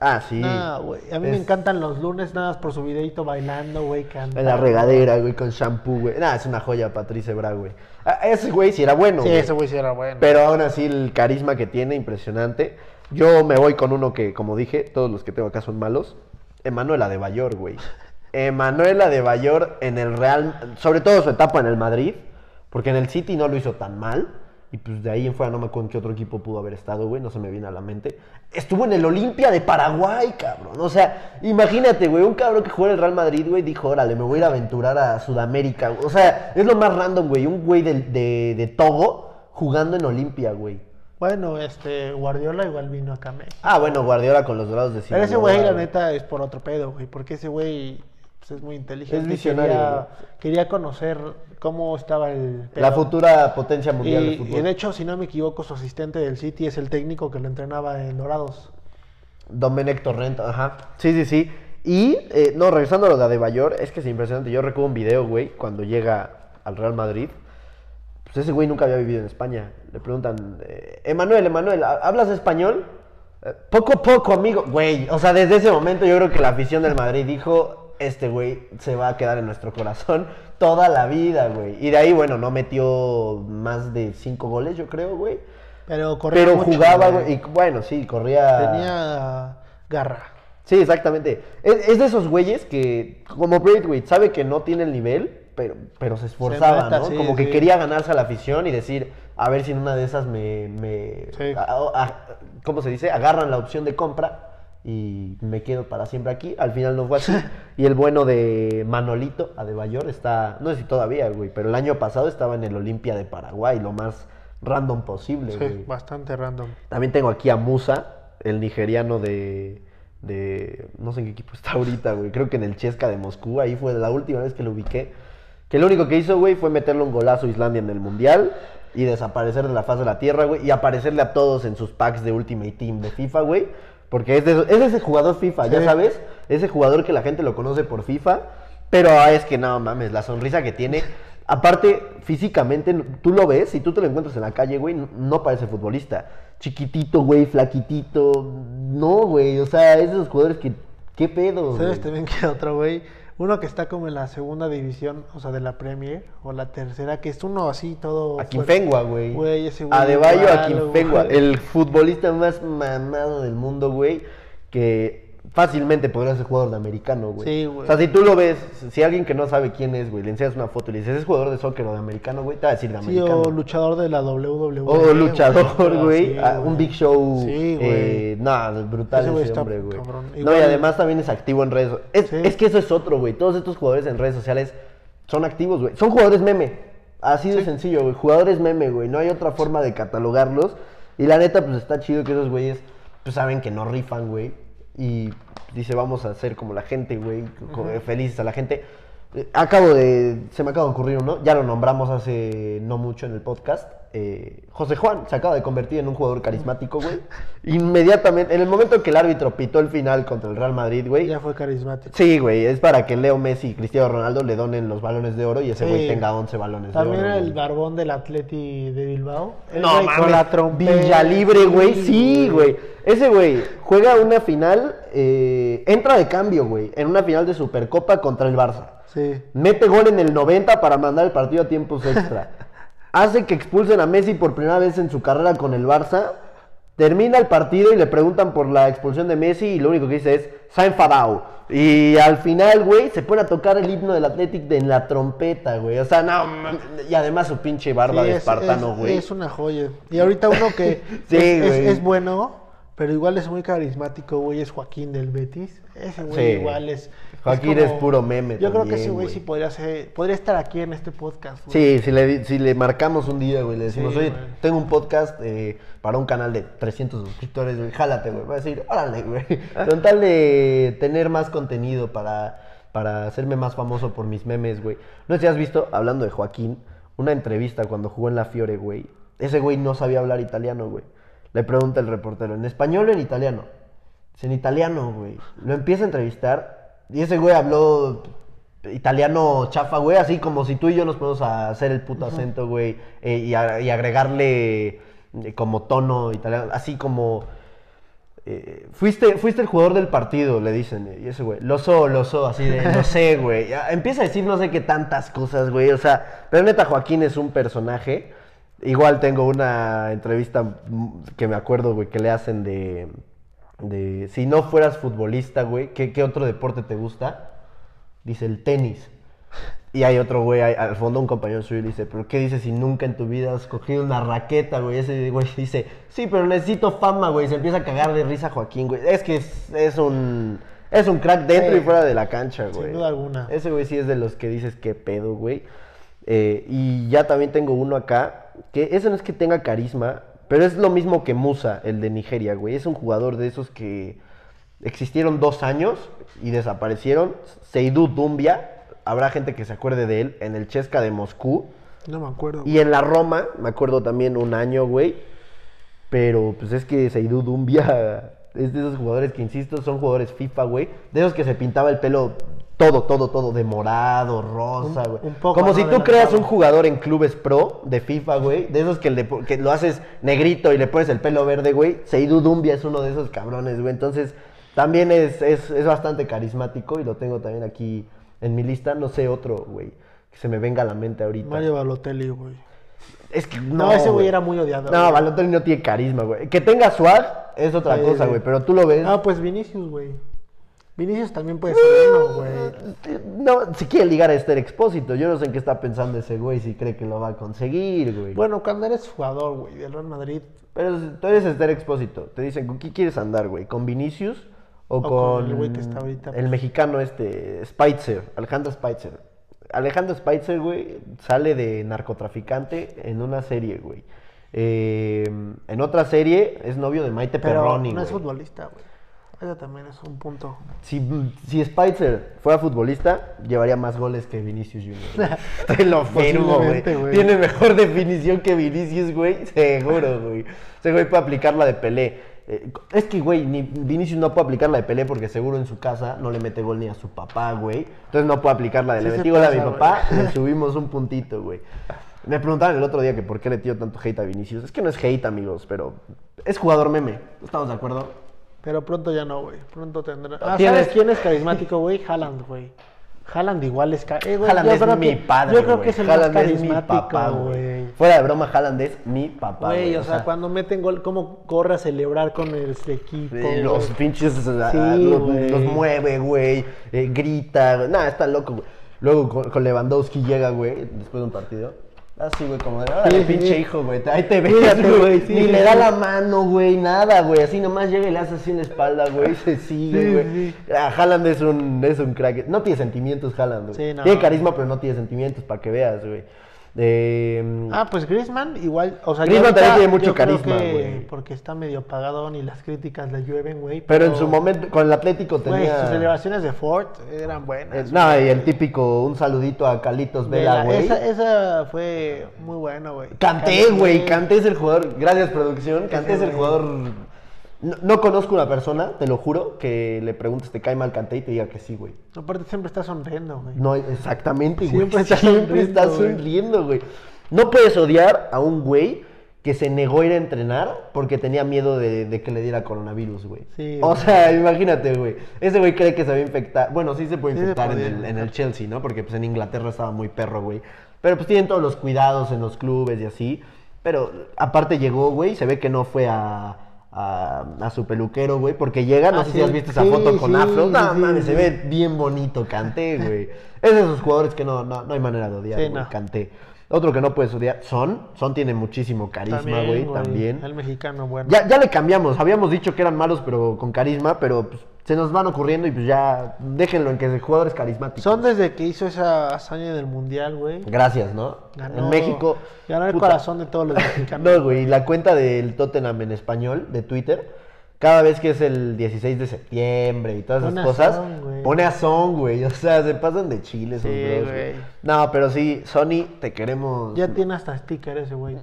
Ah, sí. Nah, güey. A mí me encantan los lunes nada más por su videito bailando, güey, cantando. En la regadera, güey, con shampoo, güey. Nah, es una joya Patrice Bra, güey. Ah, ese güey sí era bueno, Sí, güey. ese güey sí era bueno. Pero aún así el carisma que tiene, impresionante. Yo me voy con uno que, como dije, todos los que tengo acá son malos. Emanuela de Bayor, güey. Emanuela de Bayor en el Real, sobre todo su etapa en el Madrid, porque en el City no lo hizo tan mal. Y pues de ahí en fuera no me acuerdo en qué otro equipo pudo haber estado, güey, no se me viene a la mente. Estuvo en el Olimpia de Paraguay, cabrón. O sea, imagínate, güey, un cabrón que juega en el Real Madrid, güey, dijo, órale, me voy a ir a aventurar a Sudamérica. O sea, es lo más random, güey, un güey de, de, de Togo jugando en Olimpia, güey. Bueno, este, Guardiola igual vino acá a México. Ah, bueno, Guardiola con los grados de Pero ese Sinaloa, güey, la neta, es por otro pedo, güey. Porque ese güey pues, es muy inteligente. Es visionario, Quería, quería conocer cómo estaba el. La pedo. futura potencia Y, mundial de y fútbol. de hecho, si no me equivoco, su asistente del City es el técnico que lo entrenaba en Dorados. Domenech Torrento, ajá. Sí, sí, sí. Y, eh, no, regresando a lo de Adebayor, es que es impresionante. Yo recuerdo un video, güey, cuando llega al Real Madrid. Pues ese güey nunca había vivido en España. Le preguntan, eh, Emanuel, Emanuel, ¿ha- ¿hablas español? "Eh, poco a poco, amigo. Güey, o sea, desde ese momento yo creo que la afición del Madrid dijo, este güey se va a quedar en nuestro corazón toda la vida, güey. Y de ahí, bueno, no metió más de cinco goles, yo creo, güey. Pero corría Pero mucho, jugaba, güey, y bueno, sí, corría... Tenía garra. Sí, exactamente. Es, es de esos güeyes que, como Braithwaite, sabe que no tiene el nivel, pero, pero se esforzaba, mata, ¿no? sí, como que sí. quería ganarse a la afición y decir, a ver si en una de esas me, me Sí. a- a- ¿cómo se dice? Agarran la opción de compra y me quedo para siempre aquí. Al final no fue así. y el bueno de Manolito, Adebayor, está, no sé si todavía, güey, pero el año pasado estaba en el Olimpia de Paraguay, lo más random posible, Sí, güey. bastante random. También tengo aquí a Musa, el nigeriano de, de- No sé en qué equipo está ahorita, güey. Creo que en el Chesca de Moscú. Ahí fue la última vez que lo ubiqué. Que lo único que hizo, güey, fue meterle un golazo a Islandia en el Mundial y desaparecer de la faz de la tierra, güey. Y aparecerle a todos en sus packs de Ultimate Team de FIFA, güey. Porque es, de es ese jugador FIFA, ya sabes. Ese jugador que la gente lo conoce por FIFA. Pero ah, es que no mames, la sonrisa que tiene. Aparte, físicamente, tú lo ves, si tú te lo encuentras en la calle, güey, no- no parece futbolista. Chiquitito, güey, flaquitito. No, güey, o sea, es de esos jugadores que. ¿Qué pedo? ¿Sabes güey? también que otro güey? Uno que está como en la segunda división, o sea, de la Premier, o la tercera, que es uno así todo... A fuerte. Quinfengua, güey. Güey, ese güey Adebayo a güey. el futbolista más mamado del mundo, güey, que fácilmente podría ser jugador de americano, güey. Sí, güey. O sea, si tú lo ves, si alguien que no sabe quién es, güey, le enseñas una foto y le dices, ¿es jugador de soccer o de americano, güey? Te va a decir de Sí, americano. o luchador de la WWE. O luchador, güey. Sí, ah, un Big Show. Sí, güey. eh, no, brutal Ese güey hombre, güey. No, y además también es activo en redes sociales. Es, Sí. es que eso es otro, güey. Todos estos jugadores en redes sociales son activos, güey. Son jugadores meme. Así de sencillo, güey. Jugadores meme, güey. No hay otra forma de catalogarlos. Y la neta, pues está chido que esos güeyes, pues saben que no rifan, güey. Y dice, vamos a hacer como la gente, güey. Felices a la gente. Eh, Acabo de. Se me acaba de ocurrir uno. Ya lo nombramos hace no mucho en el podcast. Eh, José Juan se acaba de convertir en un jugador carismático, güey. Inmediatamente, en el momento que el árbitro pitó el final contra el Real Madrid, güey. Ya fue carismático. Sí, güey, es para que Leo Messi y Cristiano Ronaldo le donen los balones de oro y ese Sí. güey tenga 11 balones También de oro. el güey. barbón del Atleti de Bilbao. El No mames, con la trompeta. Villalibre, güey, sí, güey. Ese güey juega una final, eh, entra de cambio, güey, en una final de Supercopa contra el Barça. Sí. Mete gol en el 90 para mandar el partido a tiempos extra. Hace que expulsen a Messi por primera vez en su carrera con el Barça. Termina el partido y le preguntan por la expulsión de Messi y lo único que dice es se ha enfadado. Y al final, güey, se pone a tocar el himno del Athletic de en la trompeta, güey. O sea, no, y además su pinche barba Sí, de es- espartano, es- güey. Es una joya. Y ahorita uno que Sí, es, es- es bueno, pero igual es muy carismático, güey, es Joaquín del Betis. Ese güey Sí. igual es. Joaquín es puro meme Yo creo que ese güey sí podría ser, podría estar aquí en este podcast. güey. Sí, si le, si le marcamos un día, güey, le decimos, Sí, oye, güey. tengo un podcast eh, para un canal de 300 suscriptores, güey, jálate, güey. Va a decir, órale, güey. Con tal de tener más contenido para, para hacerme más famoso por mis memes, güey. No sé si has visto, hablando de Joaquín, una entrevista cuando jugó en la Fiore, güey. Ese güey no sabía hablar italiano, güey. Le pregunta el reportero, ¿en español o en italiano? Dice, en italiano, güey. Lo empieza a entrevistar y ese güey habló italiano chafa, güey, así como si tú y yo nos ponemos a hacer el puto acento, güey, eh, y, a- y agregarle eh, como tono italiano, así como... eh, fuiste, fuiste el jugador del partido, le dicen, y ese güey, lo so, lo so, así de, lo sé, güey. Empieza a decir no sé qué tantas cosas, güey, o sea, pero neta Joaquín es un personaje. Igual tengo una entrevista que me acuerdo, güey, que le hacen de, de si no fueras futbolista, güey, ¿qué, qué otro deporte te gusta? Dice el tenis. Y hay otro güey al fondo, un compañero suyo, dice, ¿pero qué dices si nunca en tu vida has cogido una raqueta, güey? Ese güey dice, sí, pero necesito fama, güey. Se empieza a cagar de risa Joaquín, güey. Es que es, es un... Es un crack dentro Sí. y fuera de la cancha, güey. Sin duda alguna. Ese güey sí es de los que dices, qué pedo, güey. Eh, y ya también tengo uno acá, que ese no es que tenga carisma, pero es lo mismo que Musa, el de Nigeria, güey. Es un jugador de esos que existieron dos años y desaparecieron. Seydou Dumbia, habrá gente que se acuerde de él, en el Chesca de Moscú. No me acuerdo. Y en la Roma, me acuerdo también un año, güey. Pero pues es que Seydou Dumbia es de esos jugadores que, insisto, son jugadores FIFA, güey. De esos que se pintaba el pelo todo, todo, todo de morado, rosa, güey. un poco Como si tú creas un jugador en clubes pro de FIFA, güey. De esos que, le que lo haces negrito y le pones el pelo verde, güey. Seydou Dumbia es uno de esos cabrones, güey. Entonces, también es, es, es bastante carismático y lo tengo también aquí en mi lista. No sé otro, güey, que se me venga a la mente ahorita. Mario Balotelli, güey. Es que No, ese güey era muy odiado. No, güey. Balotelli no tiene carisma, güey. Que tenga swag es otra Sí, cosa, güey. Pero tú lo ves. Ah, pues Vinicius, güey. Vinicius también puede ser uno, güey. No, si quiere ligar a Esther Expósito. Yo no sé en qué está pensando ese güey, si cree que lo va a conseguir, güey. Bueno, cuando eres jugador, güey, del Real Madrid, Pero tú eres Esther Expósito. Te dicen, ¿con qué quieres andar, güey? ¿Con Vinicius o, con con, el güey que está ahorita, el pues. mexicano este, Spitzer, Alejandro Spitzer? Alejandro Spitzer, güey, sale de narcotraficante en una serie, güey. Eh, en otra serie es novio de Maite pero Perroni, no es futbolista, güey. Ese también es un punto. Si, si Spitzer fuera futbolista, llevaría más goles que Vinicius Junior. Te lo firmo, güey. Tiene mejor definición que Vinicius, güey. Seguro, güey. Ese güey puede aplicar la de Pelé. Eh, es que, güey, ni Vinicius no puede aplicar la de Pelé porque seguro en su casa no le mete gol ni a su papá, güey. Entonces no puede aplicar la de Sí le metí gol a mi papá, le subimos un puntito, güey. Me preguntaban el otro día que por qué le tiro tanto hate a Vinicius. Es que no es hate, amigos, pero es jugador meme. ¿Estamos de acuerdo? Pero pronto ya no, güey. Pronto tendrá. Ah, ¿sabes quién es carismático, güey? Haaland, güey. Haaland igual es... eh, güey, Haaland es mi que- padre, Yo creo que es el Haaland más carismático, güey. Fuera de broma, Haaland es mi papá, Güey, o sea, cuando meten gol, cómo corre a celebrar con el equipo. Eh, Los pinches ah, Sí, los, güey. los mueve, güey. eh, grita. Nada, está loco, güey. Luego con, con Lewandowski llega, güey, después de un partido. Así, güey, como de, órale, Sí, sí, pinche sí. hijo, güey. Ahí te ves, güey. Ni le da la mano, güey, nada, güey. Así nomás llega y le hace así en la espalda, güey. Se sigue, Sí, güey. Ah, Haaland es un, es un crack. No tiene sentimientos, Haaland, güey. No. Tiene carisma, pero no tiene sentimientos, para que veas, güey. Eh, Ah, pues Griezmann igual, o sea, Griezmann también tiene mucho carisma, güey. Porque está medio apagado y las críticas le llueven, güey. pero en su momento, con el Atlético Güey, tenía... sus celebraciones de Ford eran buenas. No, y el típico, un saludito a Calitos Vela, güey. Esa, esa fue muy buena, güey. Canté, güey, Canté es el jugador, gracias producción, Canté es el jugador... No, no conozco una persona, te lo juro, que le preguntes, ¿te cae mal Canté? Y te diga que sí, güey. Aparte siempre está sonriendo, güey. No, exactamente, güey. Siempre está Siempre sonriendo, está güey. sonriendo, güey. No puedes odiar a un güey que se negó a ir a entrenar porque tenía miedo de, de que le diera coronavirus, güey. Sí, o güey. sea, imagínate, güey. Ese güey cree que se va a infectar. Bueno, sí se puede Sí se infectar en, el Chelsea, ¿no? Porque pues en Inglaterra estaba muy perro, güey. Pero pues tienen todos los cuidados en los clubes y así. Pero aparte llegó, güey, se ve que no fue a, a, a su peluquero, güey, porque llega, no Ah, sé sí. si has visto esa Sí, foto con afro. No, mames, se ve bien bonito Canté, güey. Es de esos jugadores que no, no, no hay manera de odiar, güey, no. Canté. Otro que no puedes odiar, Son. Son tiene muchísimo carisma, güey, también. El mexicano, bueno. Ya, ya le cambiamos, habíamos dicho que eran malos, pero con carisma, pero pues, se nos van ocurriendo y pues ya déjenlo en que es jugadores carismáticos. Son desde que hizo esa hazaña del mundial, güey. Gracias, ¿no? Ganó- en México. Ganó el puta. corazón de todos los mexicanos. No, güey, la cuenta del Tottenham en español, de Twitter, cada vez que es el 16 de septiembre y todas Pone esas cosas, Son, pone a Son, güey. O sea, se pasan de chile esos Sí, bros, güey. No, pero sí, Sony, te queremos. Ya tiene hasta sticker ese, güey.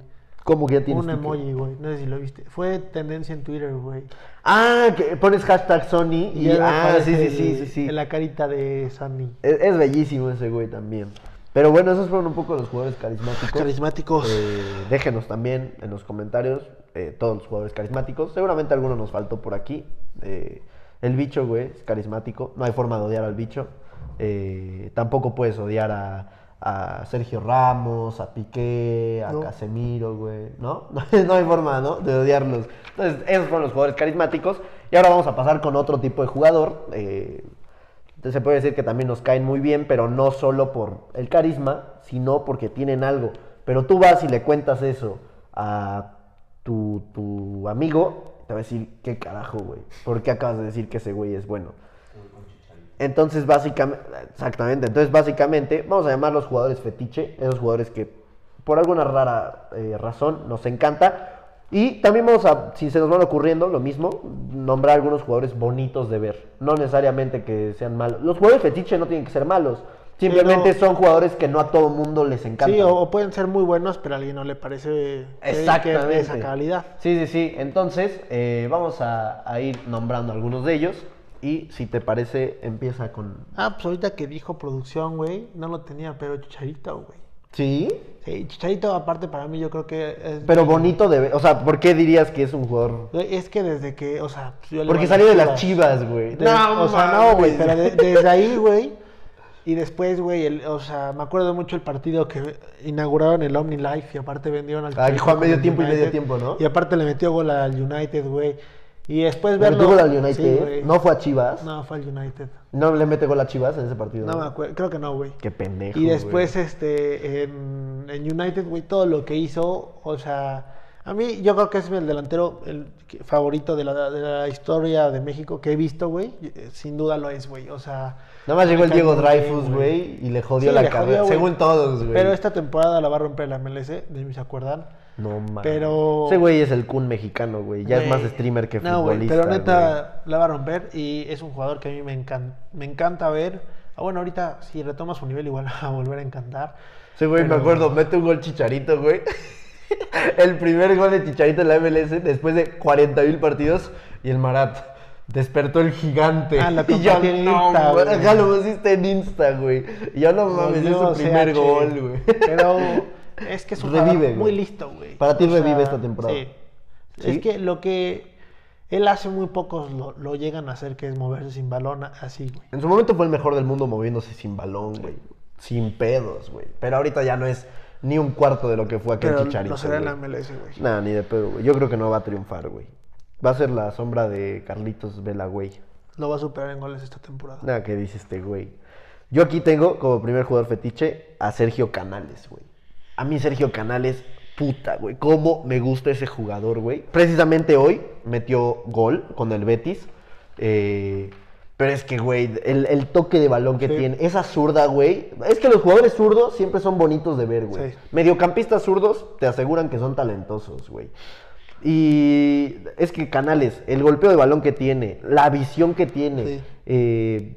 ¿Cómo que ya tienes Un emoji, güey. No sé si lo viste. Fue tendencia en Twitter, güey. Ah, que pones hashtag Sony y. ah, sí, sí, sí, sí, sí. en la carita de Sunny. Es, es bellísimo ese güey también. Pero bueno, esos fueron un poco los jugadores carismáticos. Carismáticos. Eh, déjenos también en los comentarios eh, todos los jugadores carismáticos. Seguramente alguno nos faltó por aquí. Eh, el bicho, güey, es carismático. No hay forma de odiar al bicho. Tampoco puedes odiar a, a Sergio Ramos, a Piqué, a No. Casemiro, güey. ¿No? no hay forma, ¿no? De odiarlos. Entonces, esos fueron los jugadores carismáticos. Y ahora vamos a pasar con otro tipo de jugador. eh, Entonces se puede decir que también nos caen muy bien, pero no solo por el carisma, sino porque tienen algo. Pero tú vas y le cuentas eso a tu, tu amigo, te va a decir, ¿qué carajo, güey? ¿Por qué acabas de decir que ese güey es bueno? Entonces, básicamente, exactamente, entonces básicamente vamos a llamar los jugadores fetiche, esos jugadores que por alguna rara eh, razón nos encanta. Y también vamos a, si se nos van ocurriendo, lo mismo, nombrar algunos jugadores bonitos de ver. No necesariamente que sean malos. Los jugadores fetiche no tienen que ser malos. Simplemente son jugadores que no a todo mundo les encantan. Sí, o, o pueden ser muy buenos, pero a alguien no le parece que- que Exactamente. de esa calidad. Sí, sí, sí. Entonces, eh, vamos a, a ir nombrando algunos de ellos. Y si te parece, empieza con. Ah, pues ahorita que dijo producción, güey, no lo tenía, pero Chicharito, güey. Sí. Sí, Chicharito, aparte para mí, yo creo que es. Pero bonito de ver. O sea, ¿por qué dirías que es un jugador? Güey, Es que desde que, o sea, pues, yo le Porque a salió de las chivas, güey. De- o sea, no, güey, pero de- desde ahí, güey. Y después, güey, el- o sea, me acuerdo mucho el partido que inauguraron el Omni Life y aparte vendieron al Ah, que juega con medio tiempo y medio tiempo, ¿no? Y aparte le metió gol al United, güey. Y después verlo. metió gol al United. Sí, no fue a Chivas. No. No, fue al United. le mete gol a Chivas en ese partido. No me acuerdo, creo que no, güey. Qué pendejo. Y después, güey. este, en, en United, güey, todo lo que hizo, o sea, a mí yo creo que es el delantero el favorito de la, de la historia de México que he visto, güey. eh, Sin duda lo es, güey. O sea. Nada más llegó el Diego Dreyfus, güey, y le jodió Sí, la cabeza. Según todos, güey. Pero esta temporada la va a romper la MLS, de mí se acuerdan. No mames. Pero- Ese güey es el Kun mexicano, güey. Ya es más streamer que no, futbolista. pero güey. neta la va a romper y es un jugador que a mí me, encan- me encanta ver. Ah, bueno, ahorita si retoma su nivel igual va a volver a encantar. Sí, güey, me Pero- acuerdo, mete un gol Chicharito, güey. el primer gol de Chicharito en la MLS después de 40 mil partidos y el Marat despertó el gigante. Ah, lo y yo, en no, Insta, güey, ya lo pusiste en Insta, güey. Y yo no mames, es su primer CH, gol, güey. Pero es que es un Revive, muy listo, güey. Para ti O sea, revive esta temporada. Sí. ¿Sí? Es que lo que él hace muy pocos lo, lo llegan a hacer, que es moverse sin balón así, güey. En su momento fue el mejor del mundo moviéndose sin balón, güey. Sin pedos, güey. Pero ahorita ya no es ni un cuarto de lo que fue aquel Pero Chicharito. no será en la. MLS, güey. Nah, ni de pedo, güey. Yo creo que no va a triunfar, güey. Va a ser la sombra de Carlitos Vela, güey. Lo va a superar en goles esta temporada. Nada, ¿qué dice este güey? Yo aquí tengo como primer jugador fetiche a Sergio Canales, güey. A mí Sergio Canales, puta, güey. Cómo me gusta ese jugador, güey. Precisamente hoy metió gol con el Betis. Eh, pero es que, güey, el, el toque de balón que Sí. tiene, esa zurda, güey. Es que los jugadores zurdos siempre son bonitos de ver, güey. Sí. Mediocampistas zurdos te aseguran que son talentosos, güey. Y es que Canales, el golpeo de balón que tiene, la visión que tiene, Sí. eh,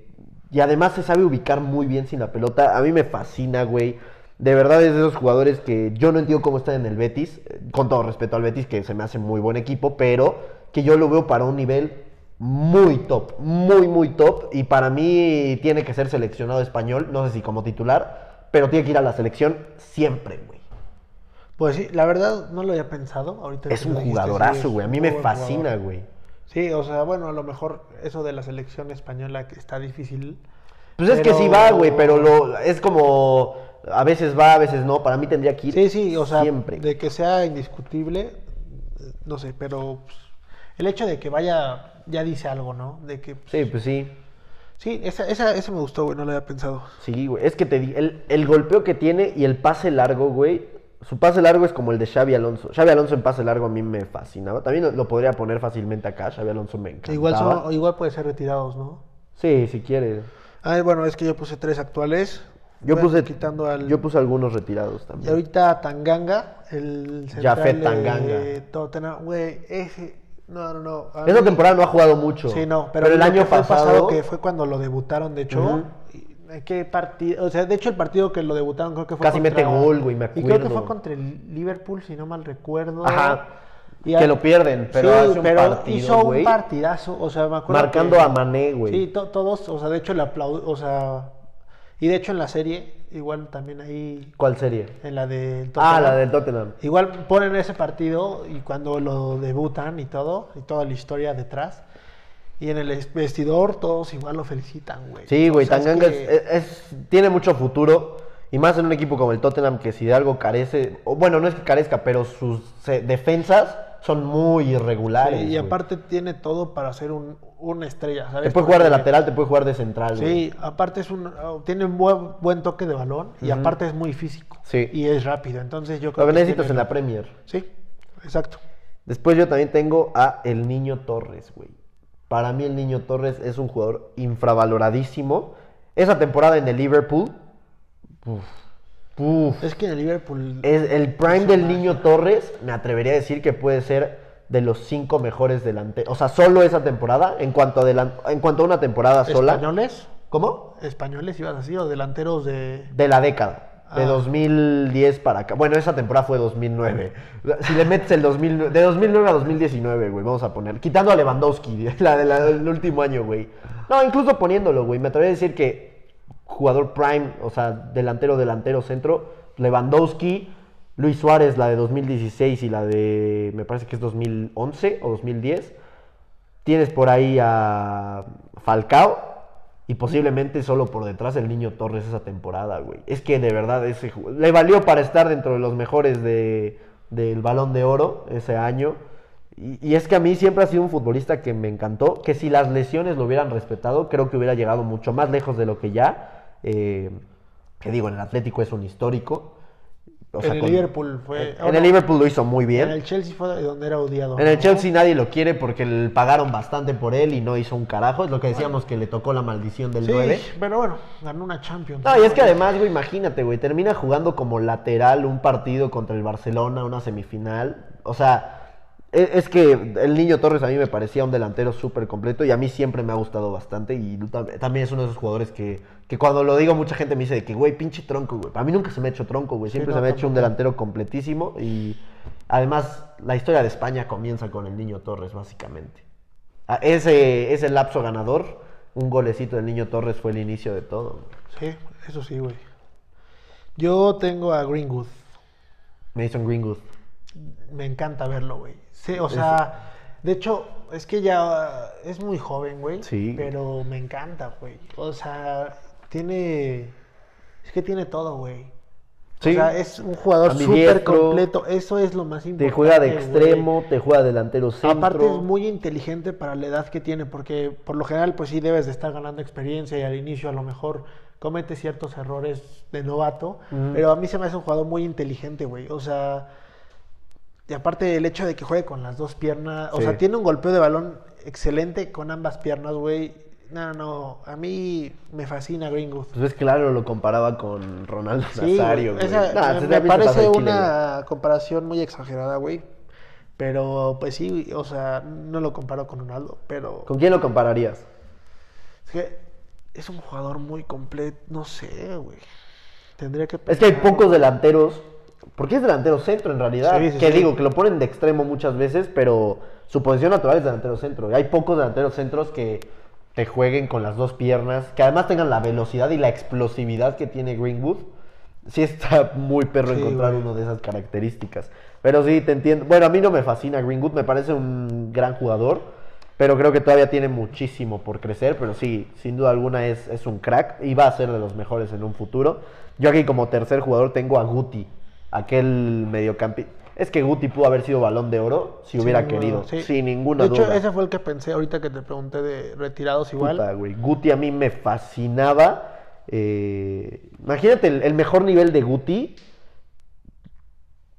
y además se sabe ubicar muy bien sin la pelota. A mí me fascina, güey. De verdad es de esos jugadores que yo no entiendo cómo están en el Betis, eh, con todo respeto al Betis, que se me hace muy buen equipo, pero que yo lo veo para un nivel muy top, muy, muy top. Y para mí tiene que ser seleccionado español, no sé si como titular, pero tiene que ir a la selección siempre, güey. Pues sí, la verdad no lo había pensado. Ahorita Es un sí, jugadorazo, güey. A mí me fascina, güey. Sí, o sea, bueno, a lo mejor eso de la selección española que está difícil. Pues es que sí va, güey, pero lo, es como a veces va, a veces no. Para mí tendría que ir Sí, sí, o sea, siempre. de que sea indiscutible, eh, no sé, pero pues, el hecho de que vaya ya dice algo, ¿no? De que pues, Sí, pues sí. sí, esa, esa, ese me gustó, güey, no lo había pensado. Sí, güey. Es que te el, el golpeo que tiene y el pase largo, güey. Su pase largo es como el de Xavi Alonso. Xavi Alonso en pase largo a mí me fascinaba. También lo, lo podría poner fácilmente acá. Xavi Alonso me encantaba. Igual son, igual puede ser retirados, ¿no? Sí, si quieres. Ah, bueno, es que yo puse tres actuales. Yo puse, quitando al yo puse algunos retirados y también. ahorita Tanganga, el Jafet central Tanganga. de Tottenham, güey, ese no, no, no. a Esa mí- temporada no ha jugado mucho. Sí, no, pero, el lo año que pasado, que fue cuando lo debutaron, de hecho. Y- ¿Qué partido? O sea, de hecho, el partido que lo debutaron creo que fue Casi mete gol, güey, me Y creo que acuerdo. fue contra el Liverpool, si no mal recuerdo. Ajá. Y Que lo pierden, pero sí, hace un pero partido, hizo un partidazo, o sea, me acuerdo Marcando que- a Mané, güey. Sí, to- todos, o sea, de hecho le aplaud... o sea, y de hecho en la serie, igual también ahí, ¿Cuál serie? en la de Ah, la del Tottenham. Igual ponen ese partido y cuando lo debutan y todo, y toda la historia detrás. Y en el es- vestidor todos igual lo felicitan, güey. Sí, güey, Tanganga que- es- es- tiene mucho futuro. Y más en un equipo como el Tottenham, que si de algo carece, o bueno, no es que carezca, pero sus eh, defensas son muy irregulares. Sí, y aparte tiene todo para ser un, una estrella, ¿sabes? Te puede jugar de lateral, te puede jugar de central, güey. Sí, aparte es un oh, tiene un buen, buen toque de balón y aparte es muy físico. Sí. Y es rápido, entonces yo creo Lo que necesitas en la Premier. Sí, exacto. Después yo también tengo a el Niño Torres, güey. Para mí el Niño Torres es un jugador infravaloradísimo. Esa temporada en el Liverpool, uf, uf, Es que en el Liverpool es el prime del. Niño Torres, me atrevería a decir que puede ser de los cinco mejores delanteros. O sea, solo esa temporada, en cuanto a, delan- en cuanto a una temporada sola. españoles, ¿Cómo? españoles ibas así o delanteros de De la década. De Ah. 2010 para acá. Bueno, esa temporada fue 2009. Si le metes el 2009, de 2009 a 2019, güey, vamos a poner. Quitando a Lewandowski, la de la- del último año, güey. No, incluso poniéndolo, güey. Me atrevería a decir que jugador prime, o sea, delantero, delantero, centro, Lewandowski, Luis Suárez, la de 2016 y la de, me parece que es 2011 o 2010. Tienes por ahí a Falcao y posiblemente solo por detrás el niño Torres esa temporada, güey. Es que de verdad ese le valió para estar dentro de los mejores de, del Balón de Oro ese año. Y, y es que a mí siempre ha sido un futbolista que me encantó, que si las lesiones lo hubieran respetado, creo que hubiera llegado mucho más lejos de lo que ya. eh, que digo, en el Atlético es un histórico. O en el con- Liverpool fue En, oh, en no, el Liverpool lo hizo muy bien. En el Chelsea fue de donde era odiado. En el ¿no? Chelsea nadie lo quiere porque le pagaron bastante por él y no hizo un carajo. Es lo que decíamos que le tocó la maldición del Sí, 9. pero bueno, ganó una Champions. No, y es que además, güey, imagínate, güey, termina jugando como lateral un partido contra el Barcelona, una semifinal. O sea, es, que el niño Torres a mí me parecía un delantero súper completo y a mí siempre me ha gustado bastante. Y tam- también es uno de esos jugadores que, que cuando lo digo mucha gente me dice de que, güey, pinche tronco, güey. A mí nunca se me ha hecho tronco, güey. Siempre no, se me ha hecho un delantero completísimo y además la historia de España comienza con el niño Torres, básicamente. Ah, Ese, ese lapso ganador, un golecito del niño Torres fue el inicio de todo. güey. Sí, eso sí, güey. Yo tengo a Greenwood. Mason Greenwood. Me encanta verlo, güey. Sí, o sea, de hecho, es que ya es muy joven, güey. Sí. Pero me encanta, güey. O sea, tiene. Es que tiene todo, güey. Sí. O sea, es un jugador súper completo. Eso es lo más Te importante. juega de güey. extremo, te juega delantero centro. Aparte es muy inteligente para la edad que tiene, porque por lo general pues sí debes de estar ganando experiencia y al inicio a lo mejor comete ciertos errores de novato, pero a mí se me hace un jugador muy inteligente, güey. O sea, y aparte el hecho de que juegue con las dos piernas, o sea, tiene un golpeo de balón excelente con ambas piernas, güey. No, no, no, a mí me fascina Greenwood. Pues ves, claro, lo comparaba con Ronaldo Sí, Nazario, güey, esa- Nah, me, parece una comparación muy exagerada, güey. Pero pues sí, o sea, no lo comparo con Ronaldo, pero ¿Con quién lo compararías? es que es un jugador muy completo, no sé, güey. Tendría que Es que hay pensar. pocos delanteros, porque es delantero centro en realidad. Sí, sí, que sí. digo, que lo ponen de extremo muchas veces, pero su posición natural es delantero centro. Y hay pocos delanteros centros que te jueguen con las dos piernas, que además tengan la velocidad y la explosividad que tiene Greenwood. Sí está muy perro encontrar güey. uno de esas características. Pero sí, te entiendo. Bueno, a mí no me fascina Greenwood, me parece un gran jugador, pero creo que todavía tiene muchísimo por crecer. Pero sí, sin duda alguna es, es un crack y va a ser de los mejores en un futuro. Yo aquí como tercer jugador tengo a Guti, aquel mediocampista. Es que Guti pudo haber sido balón de oro si hubiera querido, duda, sí. sin ninguna de hecho, duda. ese fue el que pensé ahorita que te pregunté de retirados igual. Puta, güey. Guti a mí me fascinaba. eh, imagínate el, el mejor nivel de Guti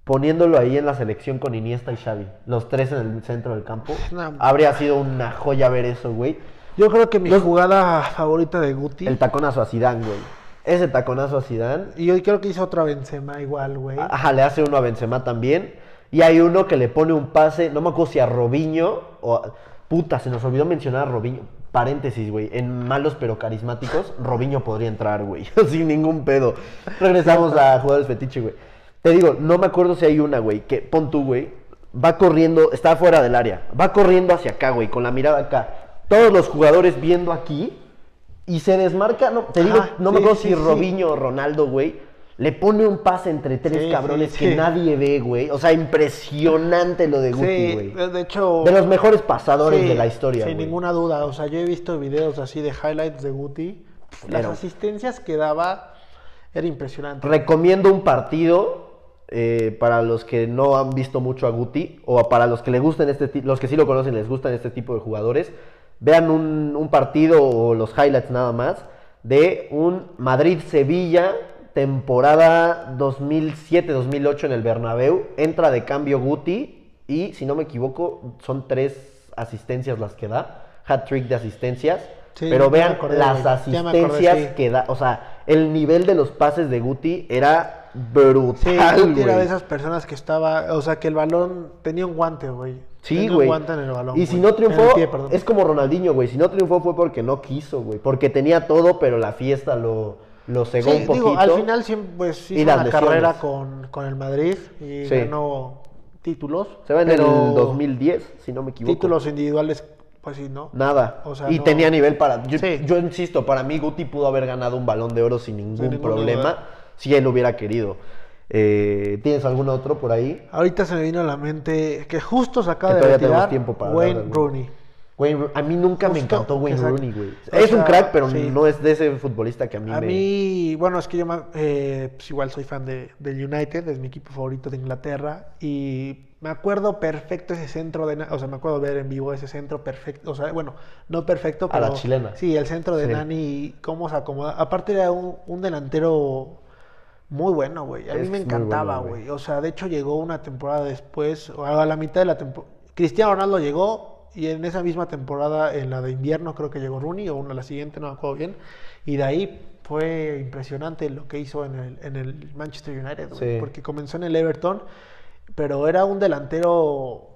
poniéndolo ahí en la selección con Iniesta y Xavi. Los tres en el centro del campo. No. Habría sido una joya ver eso, güey. Yo creo que mi Los- jugada favorita de Guti. El taconazo a Zidane, güey. Ese taconazo a Zidane. Y yo creo que hizo otra Benzema igual, güey. Ajá, le hace uno a Benzema también. Y hay uno que le pone un pase, no me acuerdo si a Robinho o... a- Puta, se nos olvidó mencionar a Robinho. Paréntesis, güey. En malos pero carismáticos, Robinho podría entrar, güey. Sin ningún pedo. Regresamos a jugadores fetiche, güey. Te digo, no me acuerdo si hay una, güey, que pon tú, güey. Va corriendo, está fuera del área. Va corriendo hacia acá, güey, con la mirada acá. Todos los jugadores viendo aquí. Y se desmarca, no, te digo, no me acuerdo sí, si. Robinho o Ronaldo, güey, le pone un pase entre tres Sí, cabrones sí, que sí. nadie ve, güey. O sea, impresionante lo de Guti, güey. de hecho. De los mejores pasadores de la historia, Sin güey. ninguna duda. O sea, yo he visto videos así de highlights de Guti. Las Pero- asistencias que daba era impresionante. Recomiendo un partido eh, para los que no han visto mucho a Guti o para los que le gustan este los que sí lo conocen les gustan este tipo de jugadores. Vean un, un partido o los highlights nada más de un Madrid-Sevilla temporada 2007-2008 en el Bernabéu. Entra de cambio Guti y, si no me equivoco, son tres asistencias las que da. Hat-trick de asistencias. Sí, Pero vean acordé, las acordé, asistencias sí. que da. O sea, el nivel de los pases de Guti era Sí, brutal, Guti era de esas personas que estaba, o sea, que el balón tenía un guante, güey. Sí, güey. Y si no triunfó, pie, es como Ronaldinho, güey. Si no triunfó fue porque no quiso, güey. Porque tenía todo, pero la fiesta lo, lo cegó Sí, un poquito. digo, al final siempre pues, Y hizo las una lesiones. carrera con, con el Madrid y Sí. ganó títulos. Se va en el 2010, si no me equivoco. Títulos individuales, pues sí, ¿no? Nada. O sea, y no- tenía nivel para. Yo, Sí. yo insisto, para mí Guti pudo haber ganado un balón de oro sin ningún ningún problema si él hubiera querido. Eh, ¿Tienes algún otro por ahí? Ahorita se me vino a la mente que justo se acaba Que de retirar tiempo para Wayne. Rooney. Wayne a mí nunca me encantó Wayne exacto. Rooney, güey. O Es un crack, pero sí. no es de ese futbolista que a mí A me. mí, bueno, es que yo eh, pues igual soy fan de, del United, es mi equipo favorito de Inglaterra y me acuerdo perfecto ese centro de, o sea, me acuerdo ver en vivo ese centro perfecto, o sea, bueno, no perfecto, A pero la chilena. Sí, el centro de Sí. Nani, cómo se acomoda. Aparte era un, un delantero muy bueno, güey. A mí Es me encantaba, güey. O sea, de hecho llegó una temporada después, o a la mitad de la temporada. Cristiano Ronaldo llegó y en esa misma temporada, en la de invierno, creo que llegó Rooney, o una la siguiente, no me acuerdo bien. Y de ahí fue impresionante lo que hizo en el, en el Manchester United, güey, Sí. porque comenzó en el Everton, pero era un delantero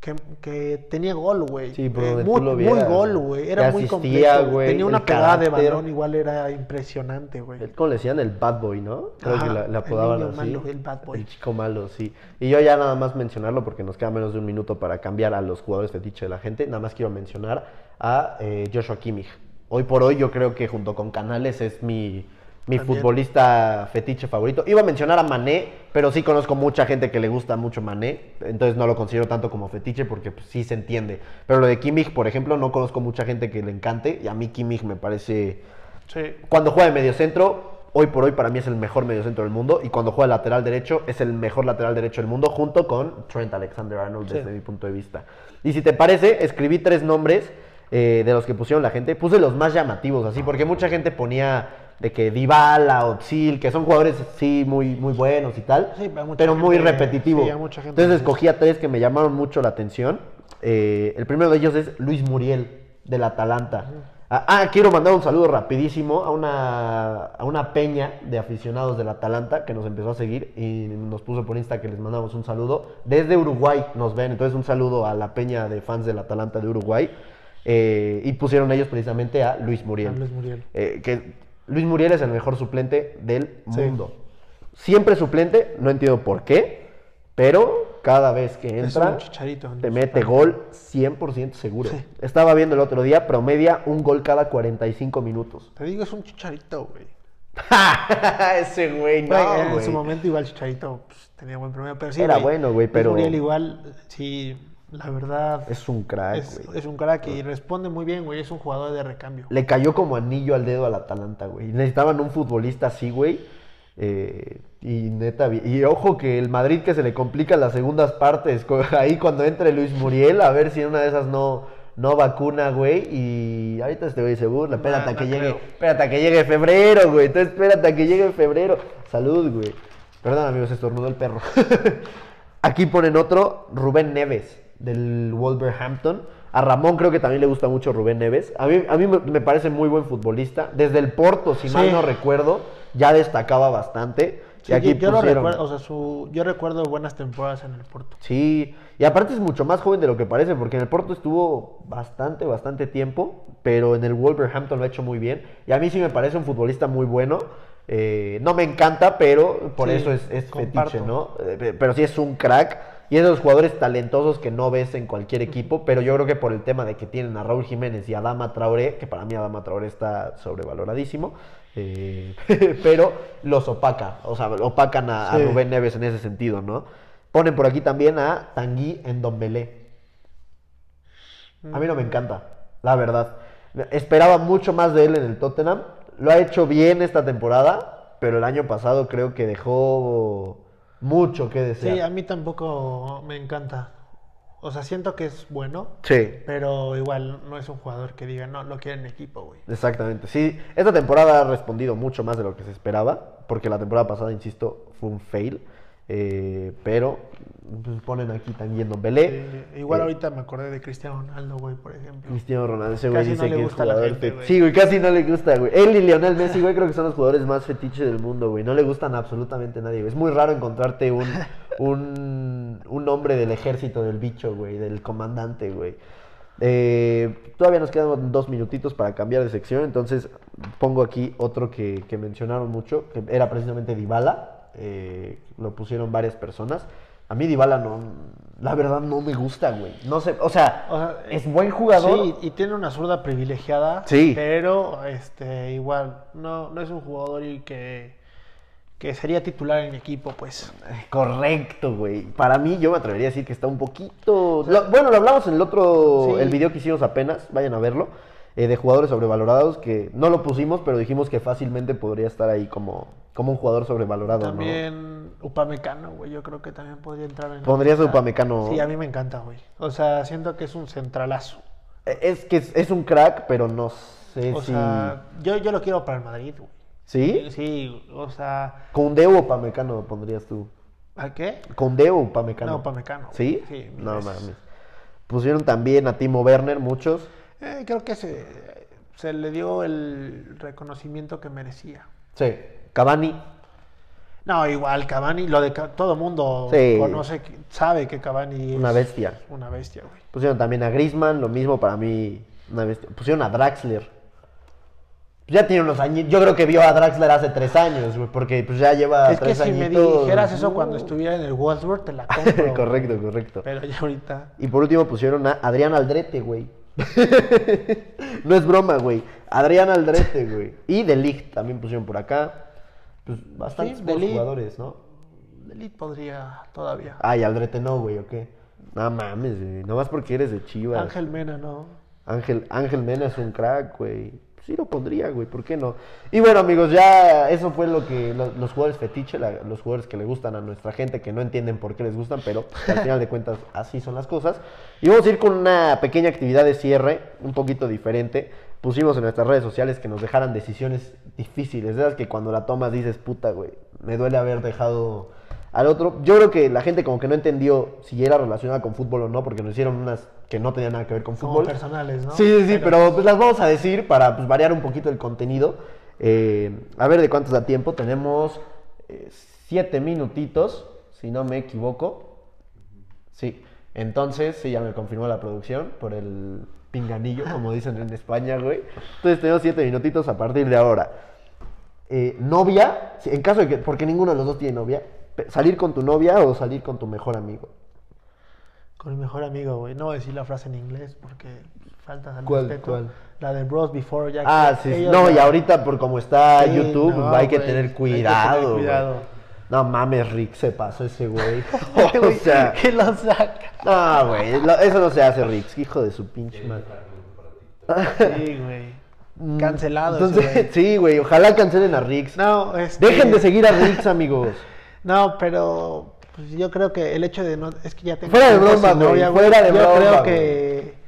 que, que tenía gol, güey. Sí, por Eh, muy, lo muy gol, güey. Era muy asistía, completo. Tenía una el pegada de balón, igual era impresionante, güey. El- ¿Cómo le decían? El bad boy, ¿no? Creo Ajá, que la- el apodaban niño así. malo, el bad boy. El chico malo, sí. Y yo ya nada más mencionarlo porque nos queda menos de un minuto para cambiar a los jugadores fetiche de la gente. Nada más quiero mencionar a eh, Joshua Kimmich. Hoy por hoy yo creo que junto con Canales es mi, mi También. futbolista fetiche favorito. Iba a mencionar a Mané, pero sí conozco mucha gente que le gusta mucho Mané. Entonces no lo considero tanto como fetiche porque pues, sí se entiende. Pero lo de Kimmich, por ejemplo, no conozco mucha gente que le encante. Y a mí Kimmich me parece... Sí. Cuando juega de mediocentro, hoy por hoy para mí es el mejor mediocentro del mundo. Y cuando juega de lateral derecho, es el mejor lateral derecho del mundo, junto con Trent Alexander Arnold, Sí. desde mi punto de vista. Y si te parece, escribí tres nombres eh, de los que pusieron la gente. Puse los más llamativos, así, porque mucha gente ponía de que Dybala, Otzil, que son jugadores sí muy, muy buenos y tal, Sí, pero muy gente- repetitivo. sí, a mucha gente Entonces escogí a tres que me llamaron mucho la atención. Eh, el primero de ellos es Luis Muriel, del Atalanta. Ah, ah, quiero mandar un saludo rapidísimo a una, a una peña de aficionados del Atalanta que nos empezó a seguir y nos puso por Insta que les mandamos un saludo. Desde Uruguay nos ven, entonces un saludo a la peña de fans del Atalanta de Uruguay. Eh, y pusieron ellos precisamente a Luis Muriel. A Luis Muriel. Eh, que Luis Muriel es el mejor suplente del Sí. mundo. Siempre suplente, no entiendo por qué, pero cada vez que entra te mete gol 100% seguro. Sí. Estaba viendo el otro día, promedia un gol cada 45 minutos. Te digo, es un chicharito, güey. Ese güey, no, Güey, en su momento igual Chicharito pues, tenía buen promedio, pero sí, Era bueno, güey, pero- Muriel igual, sí, la verdad, es, un crack, güey. es un crack y responde muy bien, güey, es un jugador de recambio. Le cayó como anillo al dedo al Atalanta, güey. Necesitaban un futbolista así, güey. Eh, y neta, y ojo que el Madrid que se le complica las segundas partes. Ahí cuando entre Luis Muriel, a ver si en una de esas no, no vacuna, güey. Y ahorita este güey se burla. Espérate No, a que llegue. Espérate a que llegue febrero, güey. Entonces espérate a que llegue febrero. Salud, güey. Perdón, amigos, estornudó el perro. Aquí ponen otro, Rubén Neves, del Wolverhampton. A Ramón creo que también le gusta mucho Rubén Neves. A mí, a mí me, parece muy buen futbolista. Desde el Porto, si mal no recuerdo, ya destacaba bastante. Sí, y aquí yo, lo pusieron- recuerdo, o sea, su, yo recuerdo buenas temporadas en el Porto. Sí, y aparte es mucho más joven de lo que parece, porque en el Porto estuvo bastante, bastante tiempo, pero en el Wolverhampton lo ha hecho muy bien. Y a mí sí me parece un futbolista muy bueno. Eh, no me encanta, pero por Sí, eso es, es fetiche, ¿no? Eh, pe- pero sí es un crack. Y es de los jugadores talentosos que no ves en cualquier equipo, pero yo creo que por el tema de que tienen a Raúl Jiménez y a Adama Traoré, que para mí Adama Traoré está sobrevaloradísimo, eh, pero los opaca, o sea, opacan a. Rubén Neves en ese sentido, ¿no? Ponen por aquí también a Tanguy en Dombelé. A mí no me encanta, la verdad. Esperaba mucho más de él en el Tottenham. Lo ha hecho bien esta temporada, pero el año pasado creo que dejó mucho que desear. Sí, a mí tampoco me encanta. O sea, siento que es bueno, Sí. pero igual no es un jugador que diga, no, lo quiero en equipo, güey. Exactamente, sí. Esta temporada ha respondido mucho más de lo que se esperaba, porque la temporada pasada, insisto, fue un fail. eh, pero pues, ponen aquí también Belé. Sí, igual Eh, ahorita me acordé de Cristiano Ronaldo, güey, por ejemplo. Cristiano Ronaldo, ese güey dice no que es a jugador gente, güey. Sí, güey, casi no le gusta, güey. Él y Lionel Messi, güey, creo que son los jugadores más fetiches del mundo, güey. No le gustan a absolutamente nadie, güey. Es muy raro encontrarte un, un, un hombre del ejército del bicho, güey, del comandante, güey. Eh, todavía nos quedan dos minutitos para cambiar de sección, entonces pongo aquí otro que, que mencionaron mucho, que era precisamente Dybala. eh, lo pusieron varias personas. A mí Dybala no, la verdad no me gusta, güey. No sé, o sea, O sea, es buen jugador. Sí, y tiene una zurda privilegiada. Sí. Pero, este, igual, no, no es un jugador y que, que sería titular en equipo, pues. Correcto, güey. Para mí, yo me atrevería a decir que está un poquito. lo- bueno, lo hablamos en el otro. Sí. El video que hicimos apenas, vayan a verlo. eh, de jugadores sobrevalorados que no lo pusimos, pero dijimos que fácilmente podría estar ahí como, como un jugador sobrevalorado, ¿no? También Upamecano, güey, yo creo que también podría entrar en... ¿Pondrías. Upamecano? Sí, a mí me encanta, güey. O sea, siento que es un centralazo. Eh, Es que es, es un crack, pero no sé O si. sea, yo, yo lo quiero para el Madrid, güey. ¿Sí? Sí, o sea, ¿Con Deo Upamecano pondrías tú? ¿a qué? ¿Con Deo Upamecano? No, Upamecano. ¿Sí? Sí, no veces. mames. Pusieron también a Timo Werner, muchos. Eh, creo que se, se le dio el reconocimiento que merecía. Sí. Cavani. No, igual Cavani, lo de todo mundo Sí. conoce, que- sabe que Cavani es Una bestia. Una bestia, güey. Pusieron también a Griezmann, lo mismo para mí. Una bestia. Pusieron a Draxler. Ya tiene unos años. Yo creo que vio a Draxler hace tres años, güey, porque pues ya lleva es que tres si me dijeras eso Uh. cuando estuviera en el Wolfsburg, te la compro. correcto, correcto. Pero ya ahorita. Y por último pusieron a Adrián Aldrete, güey. no es broma, güey. Adrián Aldrete, güey. Y De Ligt también pusieron por acá. Pues bastantes Sí, buenos jugadores, ¿no? Elite podría todavía. Ay, Aldrete no, güey, ¿o qué? No mames, güey. Nomás porque eres de Chivas. Ángel Mena, no. Ángel, Ángel Mena es un crack, güey. Sí lo pondría, güey, ¿por qué no? Y bueno, amigos, ya eso fue lo que lo- los jugadores fetiche, la- los jugadores que le gustan a nuestra gente, que no entienden por qué les gustan, pero al final de cuentas así son las cosas. Y vamos a ir con una pequeña actividad de cierre, un poquito diferente. Pusimos en nuestras redes sociales que nos dejaran decisiones difíciles, de esas que cuando la tomas dices, puta, güey, me duele haber dejado al otro. Yo creo que la gente como que no entendió si era relacionada con fútbol o no, porque nos hicieron unas que no tenían nada que ver con Como fútbol. personales, ¿no? Sí, sí, sí, pero pues las vamos a decir para pues, variar un poquito el contenido. Eh, a ver de cuántos da tiempo. Tenemos eh, siete minutitos, si no me equivoco. Sí, entonces, sí, ya me confirmó la producción por el pinganillo, como dicen en España, güey. Entonces tenemos siete minutitos a partir de ahora. Eh, novia, en caso de que, porque ninguno de los dos tiene novia, salir con tu novia o salir con tu mejor amigo. Con mi mejor amigo, güey. No voy a decir la frase en inglés porque falta al ¿Cuál, respeto. cuál? La de Bros Before ya Ah, que sí, No, y ahorita por como está Sí, YouTube, no, hay que tener hay que cuidado. tener güey. cuidado. No mames, Rick, se pasó ese güey. o Güey, sea, que lo saca. no, güey, eso no se hace, Rick, hijo de su pinche madre. Sí, güey. Cancelado ese Mm, Entonces, güey. sí, güey, ojalá cancelen a Rix. No, este... Dejen de seguir a Rix, amigos. No, pero pues, yo creo que el hecho de no... Es que ya tengo Fuera de broma, güey, novia, fuera de yo broma, creo güey. que...